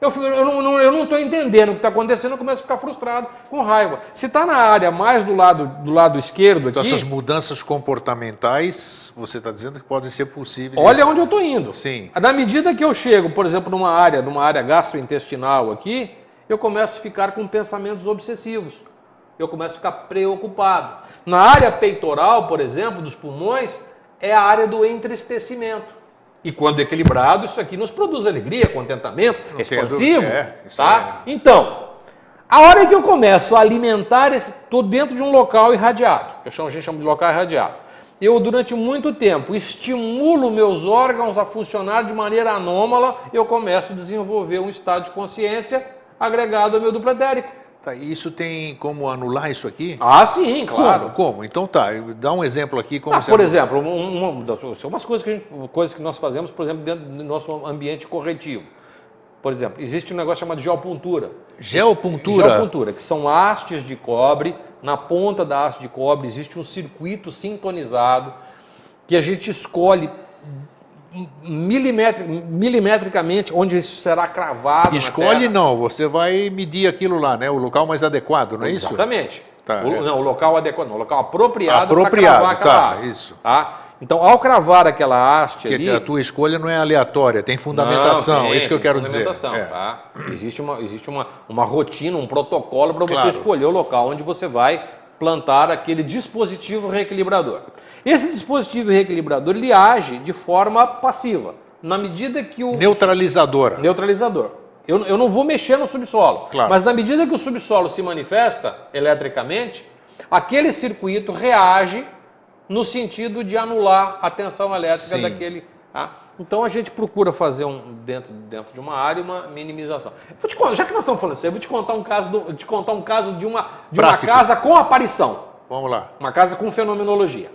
Eu, fico- eu não- não eu não estou entendendo o que está acontecendo, eu começo a ficar frustrado, com raiva. Se está na área mais do lado, do lado esquerdo Então aqui, essas mudanças comportamentais, você está dizendo que podem ser possíveis. Olha onde eu estou indo. Sim. Na medida que eu chego, por exemplo, numa área, numa área gastrointestinal aqui, eu começo a ficar com pensamentos obsessivos. Eu começo a ficar preocupado. Na área peitoral, por exemplo, dos pulmões, é a área do entristecimento. E quando equilibrado, isso aqui nos produz alegria, contentamento, tenho expansivo. é, tá? Então, a hora que eu começo a alimentar esse. Estou dentro de um local irradiado. Eu chamo, a gente chama de local irradiado. Eu, durante muito tempo, estimulo meus órgãos a funcionar de maneira anômala, eu começo a desenvolver um estado de consciência agregado ao meu duplo etérico. Tá, isso tem como anular isso aqui? Ah, sim, claro. Como? Como? Então tá, dá um exemplo aqui. Como Ah, por anula. exemplo, um- uma, das são umas coisas que, gente- coisas que nós fazemos, por exemplo, dentro do nosso ambiente corretivo. Por exemplo, existe um negócio chamado geopuntura. Geopuntura? Geopuntura, que são hastes de cobre. Na ponta da haste de cobre existe um circuito sintonizado que a gente escolhe milimetri- milimetricamente onde isso será cravado. Escolhe não, você vai medir aquilo lá, né? O local mais adequado, não é isso? Exatamente. Tá, o, é. Não, o local adequado, não, o local apropriado, para Apropriado, cravar aquela tá, haste. isso. Tá? Então, ao cravar aquela haste Porque ali... a tua escolha não é aleatória, tem fundamentação, Não, é isso que eu quero dizer. fundamentação, É. tá? Existe, uma, existe uma, uma rotina, um protocolo para você Claro. escolher o local onde você vai plantar aquele dispositivo reequilibrador. Esse dispositivo reequilibrador ele age de forma passiva, na medida que o Neutralizadora. neutralizador. Eu, eu não vou mexer no subsolo, Claro. mas na medida que o subsolo se manifesta eletricamente, aquele circuito reage no sentido de anular a tensão elétrica Sim. daquele. tá? Então a gente procura fazer um dentro, dentro de uma área uma minimização. Contar- já que nós estamos falando isso, eu vou te contar um caso, do- te contar um caso de uma de uma casa com aparição. Vamos lá. Uma casa com fenomenologia.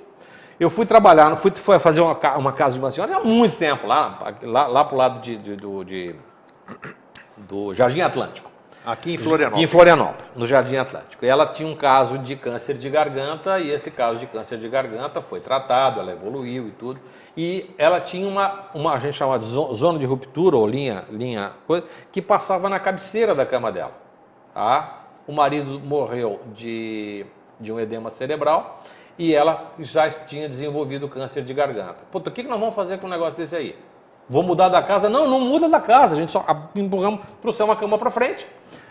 Eu fui trabalhar, fui, fui fazer uma, uma casa de uma senhora há muito tempo, lá, lá, lá para o lado de, de, do, de, do Jardim Atlântico. Aqui em Florianópolis. Aqui em Florianópolis, no Jardim Atlântico. E ela tinha um caso de câncer de garganta e esse caso de câncer de garganta foi tratado, ela evoluiu e tudo. E ela tinha uma, uma a gente chama de zona de ruptura ou linha, linha coisa, que passava na cabeceira da cama dela. Tá? O marido morreu de, de um edema cerebral e ela já tinha desenvolvido câncer de garganta. Puta, o que nós vamos fazer com um negócio desse aí? Vou mudar da casa? Não, não muda da casa. A gente só empurramos, trouxemos uma cama para frente.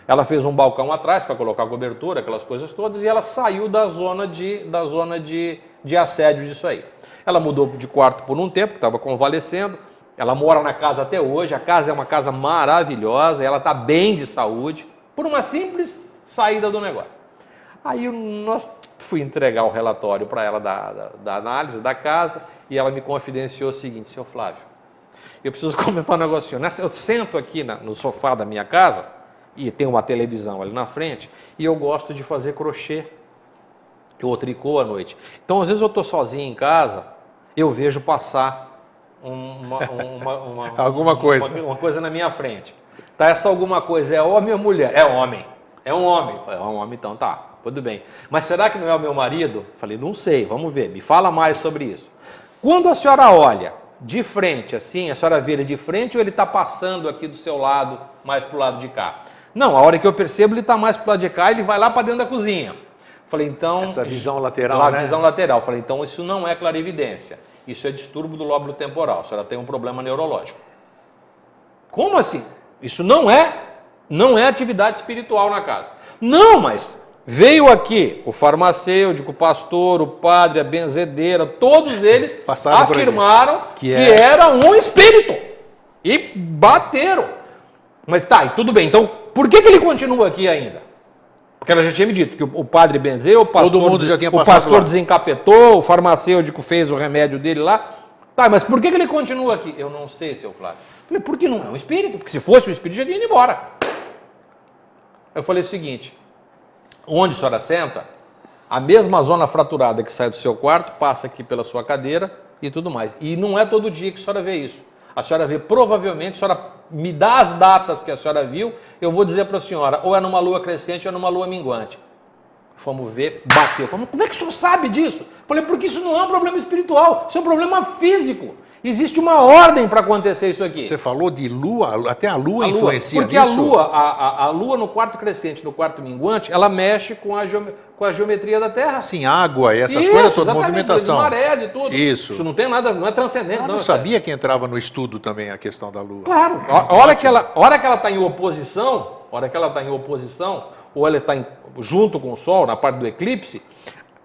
Ela fez um balcão atrás para colocar cobertura, aquelas coisas todas, e ela saiu da zona de, da zona de, de assédio disso aí. Ela mudou de quarto por um tempo, estava convalescendo. Ela mora na casa até hoje. A casa é uma casa maravilhosa, ela está bem de saúde, por uma simples saída do negócio. Aí nós fui entregar o relatório para ela da, da, da, análise da casa e ela me confidenciou o seguinte, seu Flávio, eu preciso comentar um negocinho. Eu sento aqui na, no sofá da minha casa e tem uma televisão ali na frente e eu gosto de fazer crochê ou tricô à noite. Então, às vezes eu estou sozinho em casa, eu vejo passar uma, uma, uma, alguma coisa. Uma, coisa na minha frente. Tá, essa alguma coisa é homem ou mulher? É homem. É um homem. É um homem, então tá. Tudo bem. Mas será que não é o meu marido? Falei, não sei, vamos ver, me fala mais sobre isso. Quando a senhora olha de frente, assim, a senhora vê ele de frente ou ele está passando aqui do seu lado, mais para o lado de cá? Não, a hora que eu percebo, ele está mais para o lado de cá, ele vai lá para dentro da cozinha. Falei, então. Essa visão lateral. A né? visão lateral. Falei, então isso não é clarividência. Isso é distúrbio do lóbulo temporal. A senhora tem um problema neurológico. Como assim? Isso não é, não é atividade espiritual na casa. Não, mas Veio aqui o farmacêutico, o pastor, o padre, a benzedeira, todos eles Passaram afirmaram que, é... que, era um espírito. E bateram. Mas tá, e tudo bem. Então, por que, que ele continua aqui ainda? Porque ela já tinha me dito que o, padre benzeu, o pastor, Todo mundo já tinha o pastor desencapetou, o farmacêutico fez o remédio dele lá. Tá, mas por que, que ele continua aqui? Eu não sei, seu Flávio. Eu falei, por que não é um espírito? Porque se fosse um espírito, já tinha ido embora. Eu falei o seguinte: onde a senhora senta, a mesma zona fraturada que sai do seu quarto passa aqui pela sua cadeira e tudo mais. E não é todo dia que a senhora vê isso. A senhora vê, provavelmente, a senhora me dá as datas que a senhora viu, eu vou dizer para a senhora, ou é numa lua crescente ou é numa lua minguante. Fomos ver, bateu. Falei, como é que o senhor sabe disso? Falei, porque isso não é um problema espiritual, isso é um problema físico. Existe uma ordem para acontecer isso aqui. Você falou de lua, até a lua, a lua influencia Porque nisso? a lua, a, a, lua no quarto crescente, no quarto minguante, ela mexe com a, com a geometria da Terra. Sim, água e essas isso, coisas todas, movimentação. maré, de tudo. Isso. Isso não tem nada, não é transcendente. Ah, não, não sabia que entrava no estudo também a questão da lua. Claro. A hora que ela hora que ela está em oposição, hora que ela está em oposição, ou ela está junto com o Sol, na parte do eclipse,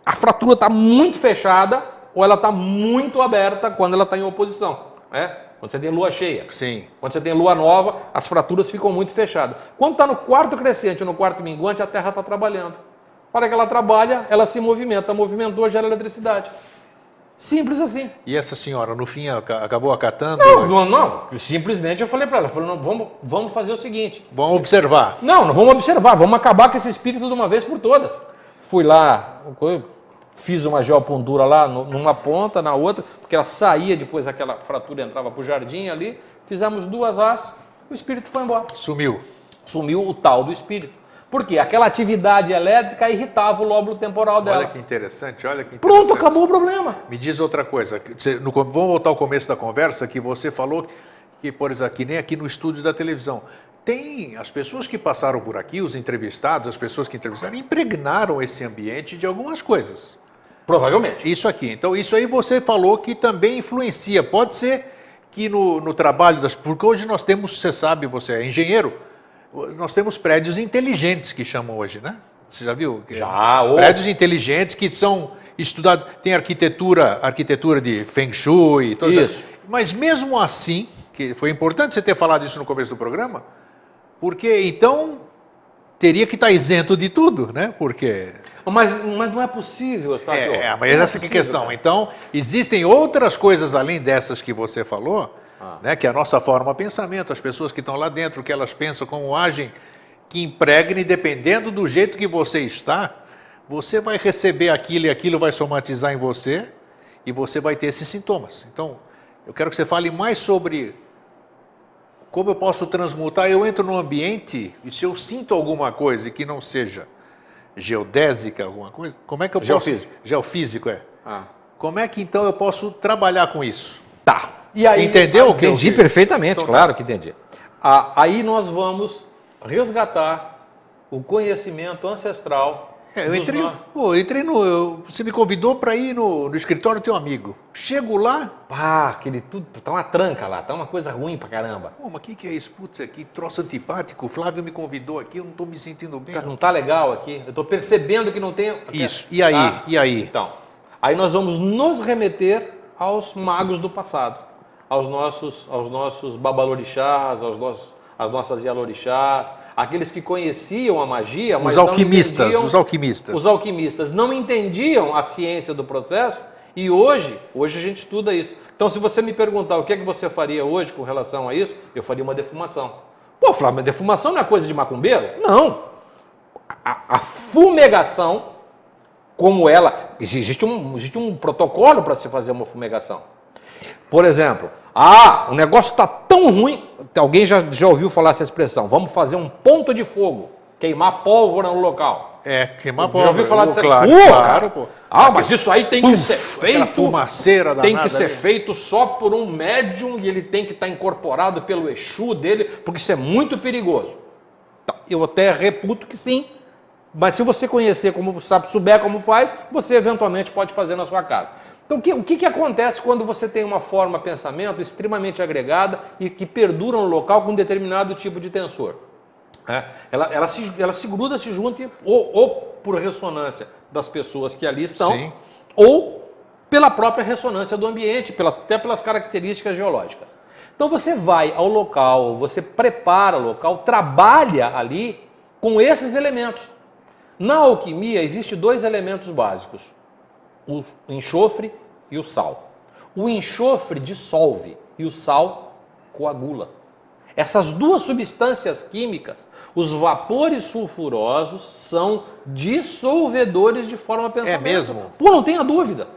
a fratura está muito fechada ou ela está muito aberta quando ela está em oposição né? Quando você tem lua cheia. Sim. Quando você tem lua nova, as fraturas ficam muito fechadas. Quando está no quarto crescente ou no quarto minguante, a Terra está trabalhando. Para que ela trabalha, ela se movimenta. Movimentou, gera eletricidade. Simples assim. E essa senhora, no fim, acabou acatando? Não, não, não. Simplesmente eu falei para ela, falei, não, vamos, vamos fazer o seguinte. Vamos observar. Não, não vamos observar, vamos acabar com esse espírito de uma vez por todas. Fui lá, Fiz uma geopondura lá numa ponta, na outra, porque ela saía depois aquela fratura entrava para o jardim ali. Fizemos duas as, o espírito foi embora. Sumiu. Sumiu o tal do espírito. Por quê? Aquela atividade elétrica irritava o lóbulo temporal dela. Olha que interessante, olha que interessante. Pronto, acabou o problema. Me diz outra coisa. no, vamos voltar ao começo da conversa, que você falou que, por exemplo, que nem aqui no estúdio da televisão. Tem as pessoas que passaram por aqui, os entrevistados, as pessoas que entrevistaram, impregnaram esse ambiente de algumas coisas. Provavelmente. Isso aqui. Então, isso aí você falou que também influencia. Pode ser que no, no trabalho das. Porque hoje nós temos, você sabe, você é engenheiro, nós temos prédios inteligentes que chamam hoje, né? Você já viu? Já. Oh. Prédios inteligentes que são estudados. Tem arquitetura, arquitetura de Feng Shui. Todas isso. Mas mesmo assim, que foi importante você ter falado isso no começo do programa, porque então teria que estar isento de tudo, né? Porque mas, mas não é possível, Eustáquio. É, é, mas é essa é a questão. Cara. Então, existem outras coisas além dessas que você falou, ah. né, que é a nossa forma de pensamento, as pessoas que estão lá dentro, o que elas pensam, como agem, que impregne, dependendo do jeito que você está, você vai receber aquilo e aquilo vai somatizar em você, e você vai ter esses sintomas. Então, eu quero que você fale mais sobre como eu posso transmutar. Eu entro no ambiente e se eu sinto alguma coisa que não seja geodésica, alguma coisa, como é que eu posso. Geofísico. Geofísico, é. Ah. Como é que então eu posso trabalhar com isso? Tá. E aí, Entendeu o que eu Entendi vi? perfeitamente, Então tá. claro que entendi. Ah, aí nós vamos resgatar o conhecimento ancestral. É, eu entrei, pô, eu entrei no. eu- você me convidou para ir no, no escritório do teu amigo. Chego lá, Ah, aquele tudo. Tá uma tranca lá, tá uma coisa ruim pra caramba. pô, mas o que, que é isso? Putz, aqui troço antipático. O Flávio me convidou aqui, eu não estou me sentindo bem. Não tá legal aqui. Eu tô percebendo que não tem. Isso. E aí? Tá. E aí? Então, aí nós vamos nos remeter aos magos do passado, aos nossos, aos nossos babalorixás, aos nossos, às nossas yalorixás, aqueles que conheciam a magia, mas Os alquimistas, os alquimistas. Os alquimistas não entendiam a ciência do processo e hoje, hoje a gente estuda isso. Então, se você me perguntar o que é que você faria hoje com relação a isso, eu faria uma defumação. Pô, Flávio, mas defumação não é coisa de macumbeiro? Não. A, a fumegação, como ela. Existe um, existe um protocolo para se fazer uma fumegação. Por exemplo, ah, o negócio está tão ruim. Alguém já, já ouviu falar essa expressão? Vamos fazer um ponto de fogo, queimar pólvora no local. É, queimar Já ouviu falar disso aí? Claro, Pô, claro, pô. Ah, mas isso aí tem que ser feito. fumaceira Tem que ser ali. feito só por um médium e ele tem que estar incorporado pelo Exu dele, porque isso é muito perigoso. Tá, Eu até reputo que sim. Mas se você conhecer como sabe, souber como faz, você eventualmente pode fazer na sua casa. Então, o que, o que, que acontece quando você tem uma forma pensamento extremamente agregada e que perdura no local com um determinado tipo de tensor? É, ela, ela, se, ela se gruda, se junta, ou, ou por ressonância das pessoas que ali estão, Sim. ou pela própria ressonância do ambiente, pelas- até pelas características geológicas. Então você vai ao local, você prepara o local, trabalha ali com esses elementos. Na alquimia existem dois elementos básicos: o enxofre e o sal. O enxofre dissolve e o sal coagula. Essas duas substâncias químicas, os vapores sulfurosos, são dissolvedores de forma pensamento. mesmo? Pô, não tenha dúvida.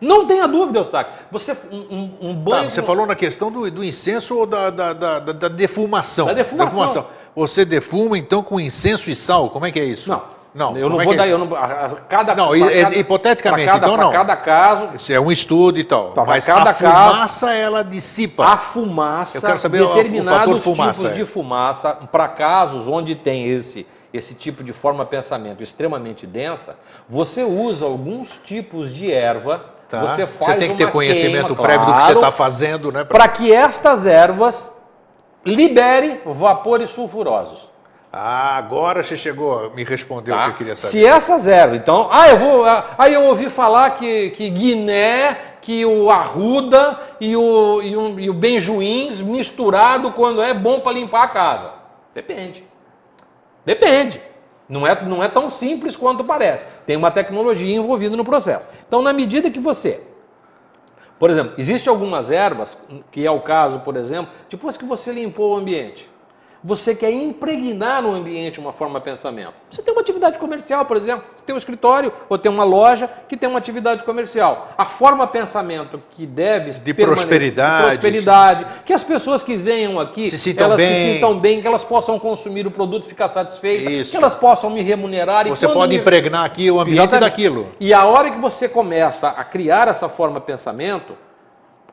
Não tenha dúvida, Eustáquio. Você, um, um- Tá, banho... você com- falou na questão do, do incenso ou da, da, da, da- da defumação? Da defumação. Você defuma então com incenso e sal? Como é que é isso? Não. Não, eu não é vou é dar... isso? Eu não, a- a- cada, Não, cada- hipoteticamente, cada, então não. cada caso, Esse é um estudo e tal. Tá, mas cada a caso- fumaça ela dissipa. a fumaça, Eu quero saber o- o determinados fator fumaça, tipos é. de fumaça, para casos onde tem esse, esse tipo de forma-pensamento extremamente densa, você usa alguns tipos de erva, Tá? você faz tem que ter conhecimento queima, prévio do que você claro, está fazendo, né? para que estas ervas liberem vapores sulfurosos. Ah, agora você chegou, me respondeu o Tá? que eu queria saber. Se essas ervas, então, ah, eu vou, ah, aí eu ouvi falar que, que Guiné, que o arruda e o, e, o, e o benjuim misturado quando é bom para limpar a casa. Depende. Depende. Não é, não é tão simples quanto parece. Tem uma tecnologia envolvida no processo. Então, na medida que você por exemplo, existem algumas ervas, que é o caso, por exemplo, depois que você limpou o ambiente, você quer impregnar no ambiente uma forma de pensamento. Você tem uma atividade comercial, por exemplo, você tem um escritório ou tem uma loja que tem uma atividade comercial. A forma de pensamento que deve De prosperidade. de prosperidade, que as pessoas que venham aqui, Se sintam elas se bem. sintam bem, que elas possam consumir o produto e ficar satisfeitas, Isso. que elas possam me remunerar. e Você pode me- impregnar aqui o ambiente Exatamente. daquilo. E a hora que você começa a criar essa forma de pensamento,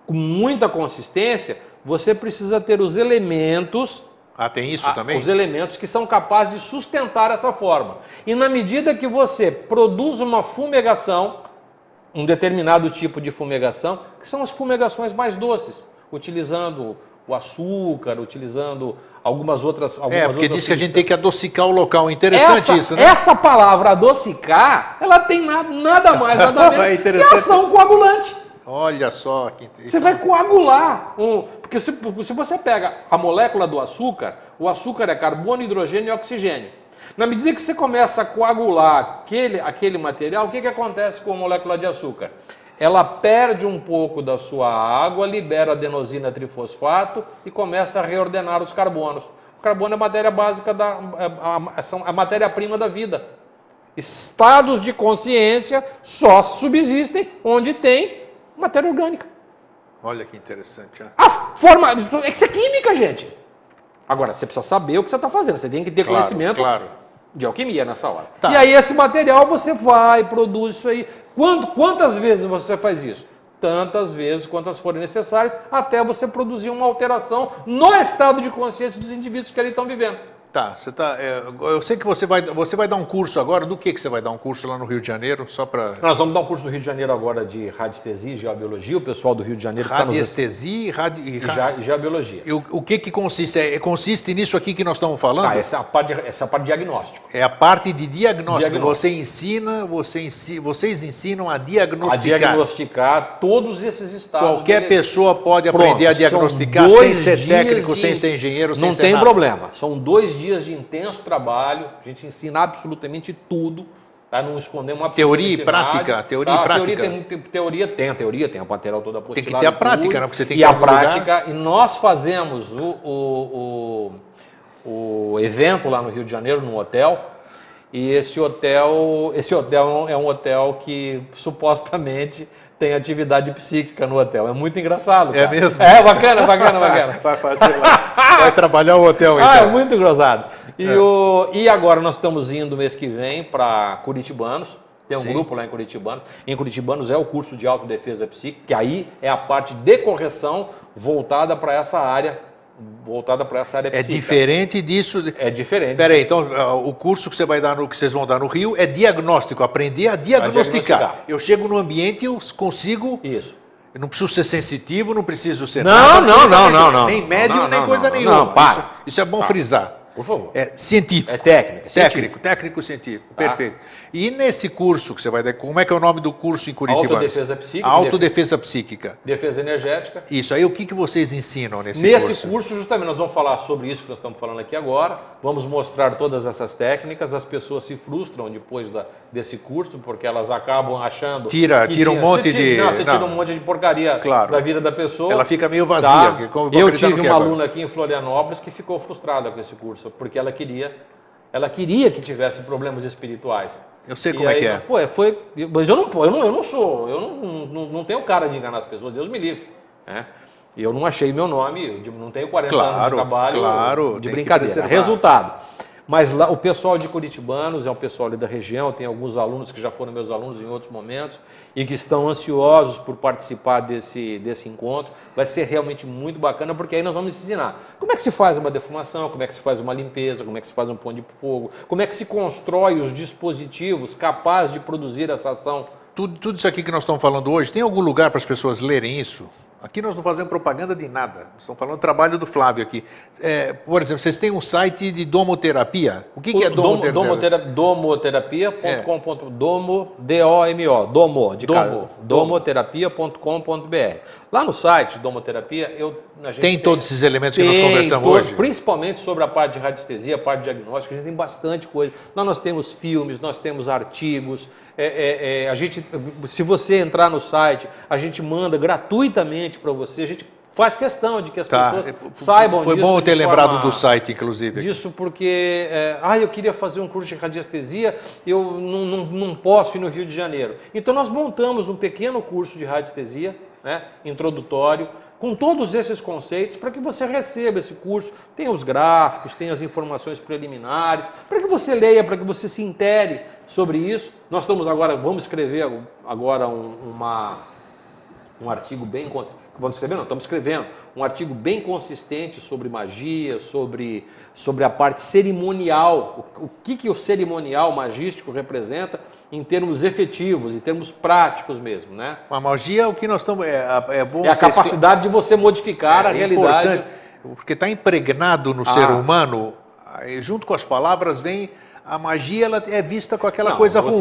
com muita consistência, você precisa ter os elementos, Ah, tem isso a- também? os elementos que são capazes de sustentar essa forma. E na medida que você produz uma fumegação, um determinado tipo de fumegação, que são as fumegações mais doces, utilizando o açúcar, utilizando algumas outras algumas É, porque outras diz que a gente tem que adocicar o local. Interessante essa, isso, né? Essa palavra adocicar, ela tem nada, nada mais, nada menos É que ação coagulante. Olha só. Que... Você vai coagular. Um, porque se, se você pega a molécula do açúcar, o açúcar é carbono, hidrogênio e oxigênio. Na medida que você começa a coagular aquele, aquele material, o que, que acontece com a molécula de açúcar? Ela perde um pouco da sua água, libera adenosina trifosfato e começa a reordenar os carbonos. O carbono é a matéria básica da é a, a matéria-prima da vida. Estados de consciência só subsistem onde tem Matéria orgânica. Olha que interessante. A forma. É que isso é química, gente. Agora, você precisa saber o que você está fazendo. Você tem que ter Claro, conhecimento claro. de alquimia nessa hora. Tá. E aí, esse material você vai, produz isso aí. Quanto, quantas vezes você faz isso? Tantas vezes quantas forem necessárias, até você produzir uma alteração no estado de consciência dos indivíduos que ali estão vivendo. Tá, você tá. é, eu sei que você vai, você vai dar um curso agora. Do que, que você vai dar um curso lá no Rio de Janeiro? Só para. Nós vamos dar um curso no Rio de Janeiro agora de radiestesia e geobiologia. O pessoal do Rio de Janeiro está nos Radiestesia e radi... e geobiologia. E o, o que, que consiste? É, consiste nisso aqui que nós estamos falando? Ah, essa é a parte, essa é a parte de diagnóstico. É a parte de diagnóstico. Diagnóstico. Você ensina, você ensi- vocês ensinam a A diagnosticar. diagnosticar todos esses estados. Qualquer pessoa pode Pronto, aprender a são diagnosticar sem ser técnico, de- sem ser engenheiro, sem Não ser tem nada. problema. São dois dias de intenso trabalho. A gente ensina absolutamente tudo. Tá? Não escondemos absolutamente Teoria e prática, nada. teoria e Tá? prática. Teoria tem, teoria tem, a teoria tem a material toda Tem que apostilada ter a e prática, tudo. né? Porque você tem e que ir a algum lugar. prática, e nós fazemos o, o, o, o evento lá no Rio de Janeiro, num hotel. E esse hotel, esse hotel é um hotel que supostamente tem atividade psíquica no hotel. É muito engraçado. É cara. mesmo? É bacana, bacana, bacana. Vai fazer lá. Vai trabalhar o hotel, então. Ah, é muito engraçado. E, É. o, e agora nós estamos indo mês que vem para Curitibanos. Tem um Sim. grupo lá em Curitibanos. Em Curitibanos é o curso de autodefesa psíquica, que aí é a parte de correção voltada para essa área, voltada para essa área É psíquica. diferente disso. É diferente. Peraí, então ah, o curso que você vai dar no que vocês vão dar no Rio é diagnóstico, aprender a diagnosticar. diagnosticar. Eu chego no ambiente e eu consigo. Isso. Eu não preciso ser sensitivo, não preciso ser Não, nada, não, não, não, não. nem médio Não, nem coisa nenhuma. não, para. Isso, isso é bom frisar. Por favor. É científico. É Técnico, científico. técnico científico. Tá. Perfeito. E nesse curso que você vai dar, como é que é o nome do curso em Curitiba? Autodefesa psíquica. Autodefesa psíquica. Defesa energética. Isso. Aí o que, que vocês ensinam nesse, Nesse curso? curso, justamente, nós vamos falar sobre isso que nós estamos falando aqui agora. Vamos mostrar todas essas técnicas. As pessoas se frustram depois da- desse curso, porque elas acabam achando. Tira- tira um tinha- monte você tira- de- Não, você tira não. um monte de porcaria Claro. da vida da pessoa. Ela fica meio vazia. Tá? que como- Eu tive uma é aluna aqui em Florianópolis que ficou frustrada com esse curso, porque ela queria, ela queria que tivesse problemas espirituais. Eu sei E como é aí, que é. Pô, foi, mas eu não, eu não, eu não sou, eu não, não, não tenho cara de enganar as pessoas, Deus me livre. né? E eu não achei meu nome, não tenho 40 anos de Claro, trabalho claro, de brincadeira. Resultado. Mas lá, o pessoal de Curitibanos é um pessoal ali da região, tem alguns alunos que já foram meus alunos em outros momentos e que estão ansiosos por participar desse, desse encontro. Vai ser realmente muito bacana, porque aí nós vamos ensinar como é que se faz uma defumação, como é que se faz uma limpeza, como é que se faz um pão de fogo, como é que se constrói os dispositivos capazes de produzir essa ação. Tudo, tudo isso aqui que nós estamos falando hoje, tem algum lugar para as pessoas lerem isso? Aqui nós não fazemos propaganda de nada. Estamos falando do trabalho do Flávio aqui. É, por exemplo, vocês têm um site de domoterapia. O que, que é Domo- domoterapia? domotera- Domoterapia.com. Domo, D-O-M-O, domo, de domo. Domoterapia.com.br. Lá no site Domoterapia, eu, a gente Tem todos esses elementos que nós Tem conversamos todo- hoje? Principalmente sobre a parte de radiestesia, a parte de diagnóstico, a gente tem bastante coisa. Lá nós temos filmes, nós temos artigos. é, é, é, a gente, se você entrar no site, a gente manda gratuitamente para você. A gente faz questão de que as Tá. pessoas saibam Foi disso bom de ter lembrado do site, inclusive. disso porque, é, ah, eu queria fazer um curso de radiestesia, eu não, não, não posso ir no Rio de Janeiro. Então nós montamos um pequeno curso de radiestesia, né, introdutório, com todos esses conceitos, para que você receba esse curso. Tem os gráficos, tem as informações preliminares, para que você leia, para que você se intere sobre isso. Nós estamos agora, vamos escrever agora um- uma, um artigo bem vamos escrever não estamos escrevendo um artigo bem consistente sobre magia sobre sobre a parte cerimonial o, o que que o cerimonial magístico representa em termos efetivos em termos práticos mesmo né A magia, o que nós estamos. É, é bom é a capacidade de você modificar a É realidade importante, porque está impregnado no Ah. ser humano, junto com as palavras vem a magia, ela é vista com aquela Não, coisa você,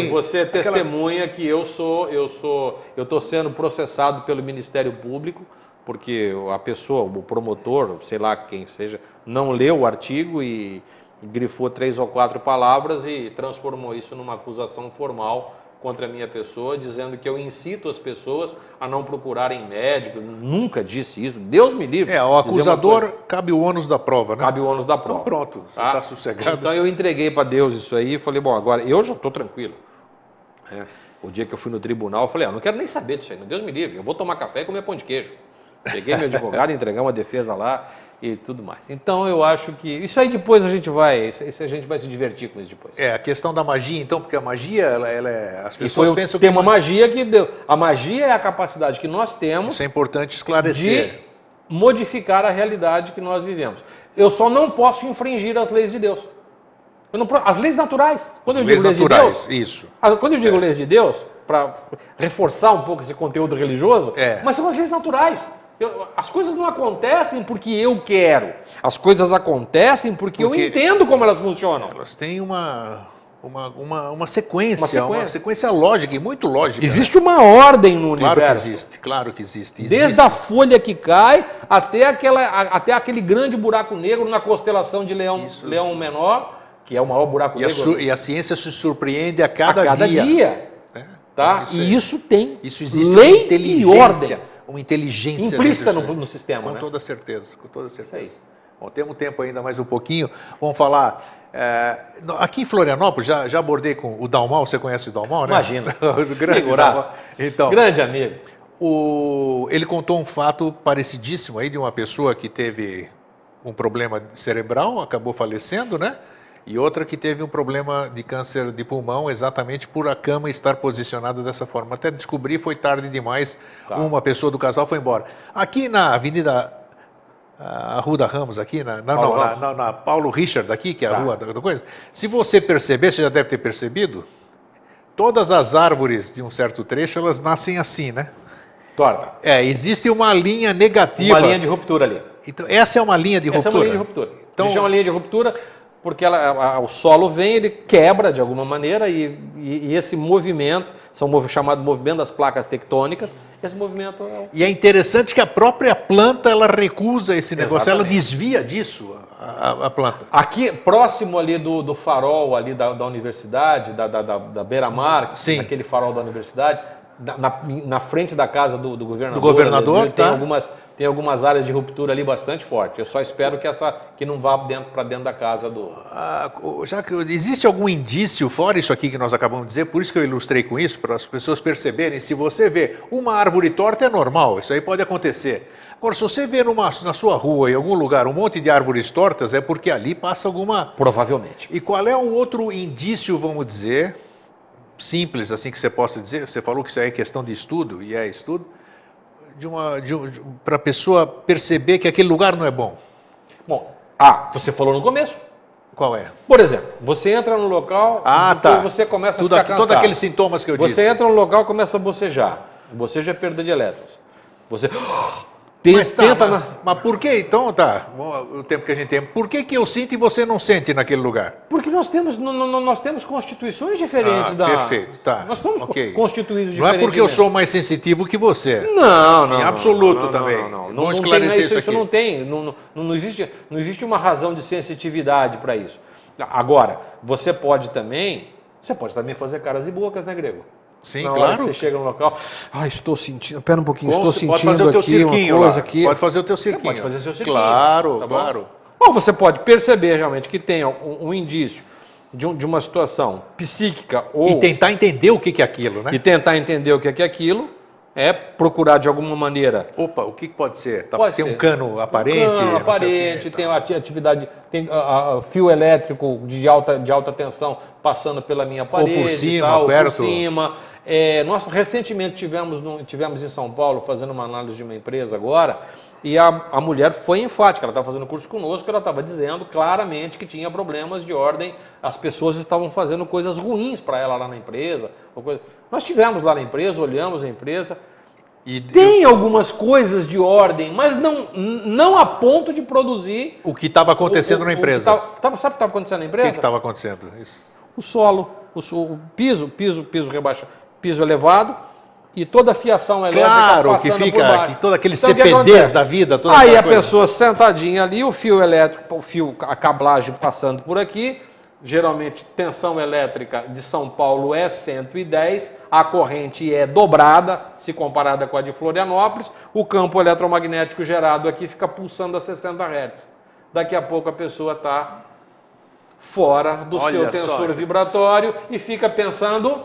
ruim. Você aquela- testemunha que eu sou, eu sou, eu estou sendo processado pelo Ministério Público porque a pessoa, o promotor, sei lá quem seja, não leu o artigo e grifou três ou quatro palavras e transformou isso numa acusação formal contra a minha pessoa, dizendo que eu incito as pessoas a não procurarem médico. Nunca disse isso. Deus me livre. É, o acusador cabe o ônus da prova, né? cabe o ônus da prova. Então pronto, você Tá? está sossegado. Então eu entreguei para Deus isso aí e falei, bom, agora eu já estou tranquilo. É, o dia que eu fui no tribunal, eu falei, ah, não quero nem saber disso aí, Deus me livre, eu vou tomar café e comer pão de queijo. Peguei meu advogado, entregar uma defesa lá e tudo mais. Então eu acho que isso aí depois a gente vai, isso a gente vai se divertir com isso depois. É, a questão da magia, então, porque a magia, ela, ela é, as pessoas foi o- pensam tem que uma magia que deu. A magia é a capacidade que nós temos isso é importante esclarecer. de modificar a realidade que nós vivemos. Eu só não posso infringir as leis de Deus. Eu não, as leis naturais. Quando As eu leis digo leis naturais, de Deus, isso. quando eu digo leis de Deus, para reforçar um pouco esse conteúdo religioso, É. mas são as leis naturais. Eu- as coisas não acontecem porque eu quero. As coisas acontecem porque, Porque- eu entendo como elas funcionam. Elas têm uma, uma, uma, uma sequência, Uma sequência. uma sequência lógica e muito lógica. né? Existe uma ordem no Claro que universo. existe, claro que existe. Desde existe. a folha que cai até, aquela, a- até aquele grande buraco negro na constelação de Leão, Leão Menor, que é o maior buraco E a, negro su- e a ciência se surpreende a a cada, cada dia. É, tá? Isso, e é- isso tem isso existe lei e ordem Uma inteligência implícita no, no sistema. Com né? toda certeza, com toda certeza. Bom, temos tempo ainda mais um pouquinho. Vamos falar. é, aqui em Florianópolis, já, já abordei com o Dalmal, você conhece o Dalmal, né? Imagina. o grande. Dalmal. Então, Grande amigo. o- ele contou um fato parecidíssimo aí de uma pessoa que teve um problema cerebral, acabou falecendo, né? E outra que teve um problema de câncer de pulmão exatamente por a cama estar posicionada dessa forma. Até descobrir foi tarde demais, Tá. uma pessoa do casal foi embora. Aqui na Avenida a Arruda Ramos aqui, na, na, Paulo não, na, na- na Paulo Richard aqui, que é a Tá. rua da, coisa, se você perceber, você já deve ter percebido, todas as árvores de um certo trecho, elas nascem assim, né? Torta. É, existe uma linha negativa. Uma linha de ruptura ali. Então, essa é uma linha de Essa é ruptura. uma linha de ruptura. Então- Então, Existe uma linha de ruptura porque ela- a- o solo vem, ele quebra de alguma maneira e, e- e esse movimento, são movi- chamado movimento das placas tectônicas, esse movimento é o- E é interessante que a própria planta ela recusa esse negócio, ela Exatamente. desvia disso a, a- planta. Aqui, próximo ali do, do farol ali da, da universidade, da, da, da, beira-mar, aquele farol da universidade, na, na, na frente da casa do, do governador. Do governador, ali, tem, tá. algumas, tem algumas áreas de ruptura ali bastante forte. Eu só espero que essa que não vá dentro, para dentro da casa do. Ah, o- já que existe algum indício, fora isso aqui que nós acabamos de dizer, por isso que eu ilustrei com isso, para as pessoas perceberem, se você vê uma árvore torta é normal, isso aí pode acontecer. Agora, se você vê numa, na sua rua, em algum lugar, um monte de árvores tortas, é porque ali passa alguma Provavelmente. E qual é um outro indício, vamos dizer, simples assim que você possa dizer? Você falou que isso aí é questão de estudo, e é estudo, de uma, de, um- para a pessoa perceber que aquele lugar não é bom. Bom, ah, você falou no começo. Qual é? Por exemplo, você entra no local Ah, e tá. você começa Tudo a aqui- ficar Todos cansado. aqueles sintomas que eu Você disse. entra no local e começa a bocejar. Boceja é perda de elétrons. Você Tem- Mas tá, tenta mas, mas por que então, tá, o tempo que a gente tem, por que que eu sinto e você não sente naquele lugar? Porque nós temos, nós temos constituições diferentes Ah, da. perfeito, tá. Nós somos ok. constituídos Não é porque eu sou mais sensitivo que você. Não, não. Em não, absoluto não, não, também. Não, não, Vamos não, não esclarecer isso isso aqui. não tem. Não, não, não existe, não existe uma razão de sensitividade para isso. Agora, você pode também. Você pode também fazer caras e bocas, né, Grego? Sim, Na claro. você chega no local. Ah, estou sentindo. Pera um pouquinho, estou você sentindo pode fazer o teu aqui uma cirquinho coisa lá. aqui. Pode fazer o teu cirquinho. pode fazer seu cirquinho, Claro, tá claro. Ou você pode perceber realmente que tem um, um indício de, um- de uma situação psíquica ou E tentar entender o que é aquilo, né? e tentar entender o que é, aquilo, é procurar de alguma maneira. Opa, o que pode ser? Tá- Pode tem ser. um cano aparente? Cano não sei o quê, aparente, tá. tem ati- atividade, tem fio elétrico de alta, de alta tensão passando pela minha parede, por cima, tal, perto. por cima. É, nós recentemente tivemos, no- tivemos em São Paulo fazendo uma análise de uma empresa agora e a, a mulher foi enfática, ela estava fazendo curso conosco, ela estava dizendo claramente que tinha problemas de ordem, as pessoas estavam fazendo coisas ruins para ela lá na empresa. coisa- Nós tivemos lá na empresa, olhamos a empresa, E tem algumas coisas de ordem, mas não, não a ponto de produzir. o que estava acontecendo o- o- na o empresa? tava- tava- sabe o que estava acontecendo na O empresa? que estava acontecendo? Isso. O solo, o, o piso, piso, piso rebaixado, piso elevado e toda a fiação elétrica Claro, que passando fica- por baixo. que todo aquele Então, que CPDs da vida, toda Aí a coisa. pessoa sentadinha ali, o fio elétrico, o fio, a cablagem passando por aqui. Geralmente, tensão elétrica de São Paulo é 110, a corrente é dobrada se comparada com a de Florianópolis. O campo eletromagnético gerado aqui fica pulsando a 60 Hz. Daqui a pouco a pessoa está fora do Olha seu só. tensor vibratório e fica pensando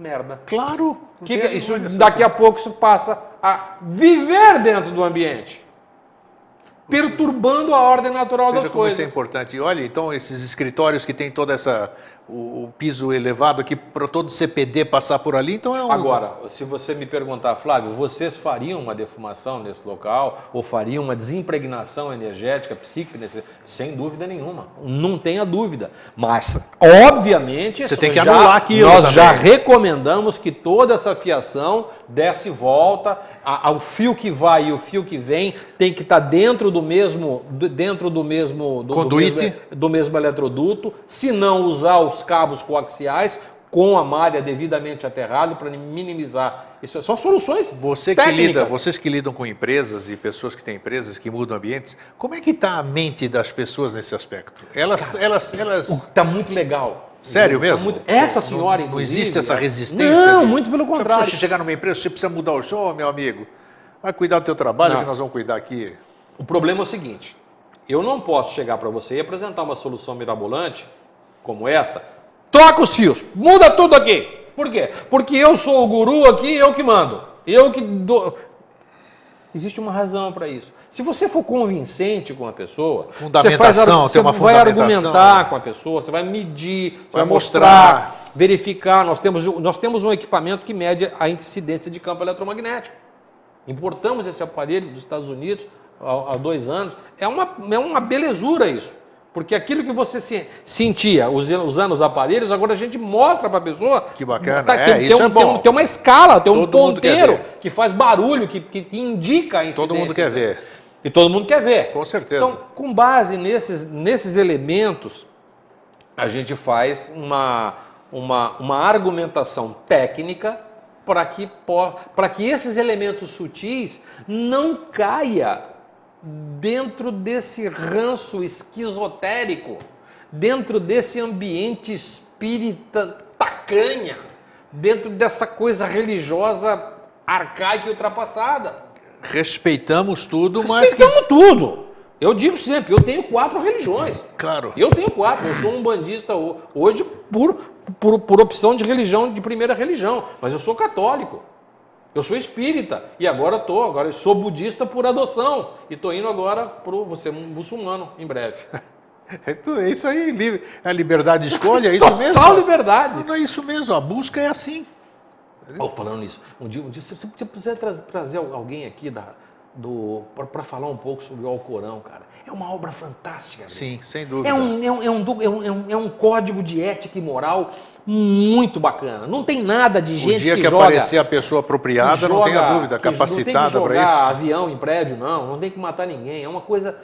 merda. Claro. Que isso, daqui a pouco isso passa a viver dentro do ambiente, perturbando a ordem natural Veja das como coisas. isso é importante. E Olha, então esses escritórios que tem toda essa o, o piso elevado aqui para todo CPD passar por ali, então é um Agora, se você me perguntar, Flávio, vocês fariam uma defumação nesse local ou fariam uma desimpregnação energética, psíquica, nesse... sem dúvida nenhuma. Não tenha dúvida. Mas, obviamente, Você tem que já- anular aquilo Nós também. já recomendamos que toda essa fiação desce e volta. a- a- o fio que vai e o fio que vem tem que estar dentro do mesmo, do- dentro do mesmo do, Conduíte. do mesmo, do mesmo eletroduto, se não usar os cabos coaxiais com a malha devidamente aterrado para minimizar. Isso são soluções Você que técnicas. lida, vocês que lidam com empresas e pessoas que têm empresas que mudam ambientes, como é que está a mente das pessoas nesse aspecto? Elas, elas, elas. Está muito legal. Sério Tá mesmo? muito- Essa Não- senhora, não, inclusive, existe essa né? resistência? Não, de- muito pelo contrário. Se chegar numa empresa, você precisa mudar o show, meu amigo. Vai cuidar do teu trabalho, Não. que nós vamos cuidar aqui. O problema é o seguinte: eu não posso chegar para você e apresentar uma solução mirabolante como essa. Troca os fios, muda tudo aqui. Por quê? Porque eu sou o guru aqui, eu que mando. Eu que dou. Existe uma razão para isso. Se você for convincente com a pessoa, você, faz, tem você vai argumentar com a pessoa, você vai medir, você Vai vai, mostrar, mostrar. verificar. Nós temos, nós temos um equipamento que mede a incidência de campo eletromagnético. Importamos esse aparelho dos Estados Unidos há, há dois anos. É uma, é uma belezura isso. Porque aquilo que você se- sentia usando, os aparelhos, agora a gente mostra para a pessoa. Que bacana. Tá, É, tem, isso tem, é um- tem bom. um- tem uma escala, tem um Todo quer ponteiro que faz barulho, que, que, que indica a incidência. Todo mundo quer ver. E todo mundo quer ver. Com certeza. Então, com base nesses, nesses elementos, a gente faz uma, uma, uma argumentação técnica para que, para que esses elementos sutis não caia dentro desse ranço esquizotérico, dentro desse ambiente espírita tacanha, dentro dessa coisa religiosa arcaica e ultrapassada. Respeitamos tudo, mas que. Respeitamos tudo. Eu digo sempre, eu tenho quatro religiões. Claro. Eu tenho quatro, eu sou um bandista ho- hoje por, por, por opção de religião, de primeira religião, mas eu sou católico. Eu sou espírita e agora estou, agora eu sou budista por adoção e estou indo agora para um muçulmano em breve. É é isso aí, a liberdade de escolha, é isso mesmo? Total liberdade. Não é isso mesmo, a busca é assim. Oh, falando nisso, um dia, um dia você você precisa trazer, alguém aqui da, do para falar um pouco sobre o Alcorão, cara. É uma obra fantástica. Gabriel. Sim, sem dúvida. É um, é, um, é, um, é, um, é um- é um código de ética e moral muito bacana. Não tem nada de o gente dia que, que, joga, aparecer a pessoa apropriada, que não tenha joga- dúvida, que capacitada Não tem que para jogar isso. avião em prédio, não. Não tem que matar ninguém. É uma coisa...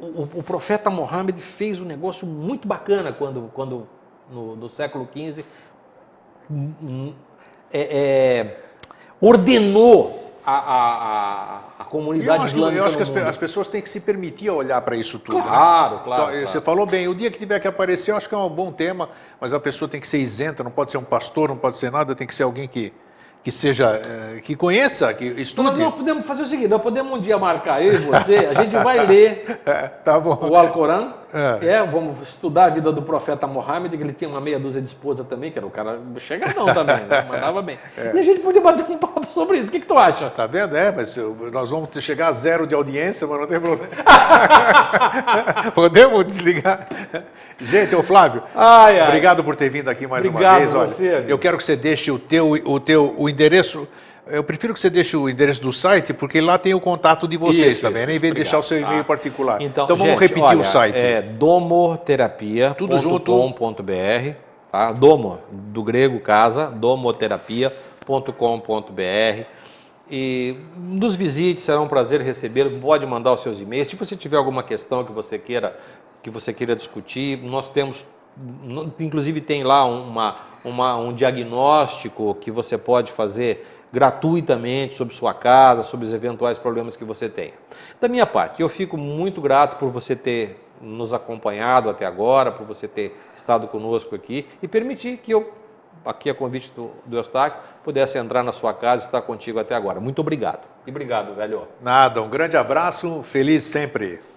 O, o- o profeta Mohammed fez um negócio muito bacana quando, quando no, século XV, é, é, ordenou a, a, a, comunidade eu acho, islâmica eu acho que as, as pessoas têm que se permitir olhar para isso tudo. né? Claro, claro, Então, Você claro. falou bem, o dia que tiver que aparecer, eu acho que é um bom tema, mas a pessoa tem que ser isenta, não pode ser um pastor, não pode ser nada, tem que ser alguém que, que seja, eh, que conheça, que estude. Nós, nós podemos fazer o seguinte, nós podemos um dia marcar eu e você, a gente vai ler É, tá bom. o Alcorão, É. é. vamos estudar a vida do profeta Mohammed, que ele tinha uma meia dúzia de esposa também, que era um cara chegadão também, né? mandava bem. É. E a gente podia bater um papo sobre isso, o que, que tu acha? Tá vendo? É, mas nós vamos chegar a zero de audiência, mas não tem problema. Podemos desligar? Gente, ô Flávio, Ai, ai. obrigado por ter vindo aqui mais Obrigado uma vez. Olha, você, eu quero que você deixe o teu, o teu o endereço. Eu prefiro que você deixe o endereço do site, porque lá tem o contato de vocês Isso, também, isso, né? em vez de deixar o seu e-mail Tá. particular. Então, vamos gente, repetir olha, o site. É domoterapia.com.br, tá? Domo, do grego casa, domoterapia.com.br. E nos visite, será um prazer recebê-lo. Pode mandar os seus e-mails. Se você tiver alguma questão que você queira que você queira discutir, nós temos, inclusive tem lá uma, uma- um diagnóstico que você pode fazer gratuitamente sobre sua casa, sobre os eventuais problemas que você tenha. Da minha parte, eu fico muito grato por você ter nos acompanhado até agora, por você ter estado conosco aqui e permitir que eu, aqui a convite do, do Eustáquio, pudesse entrar na sua casa e estar contigo até agora. Muito obrigado. E obrigado, velho. Nada, um grande abraço, feliz sempre.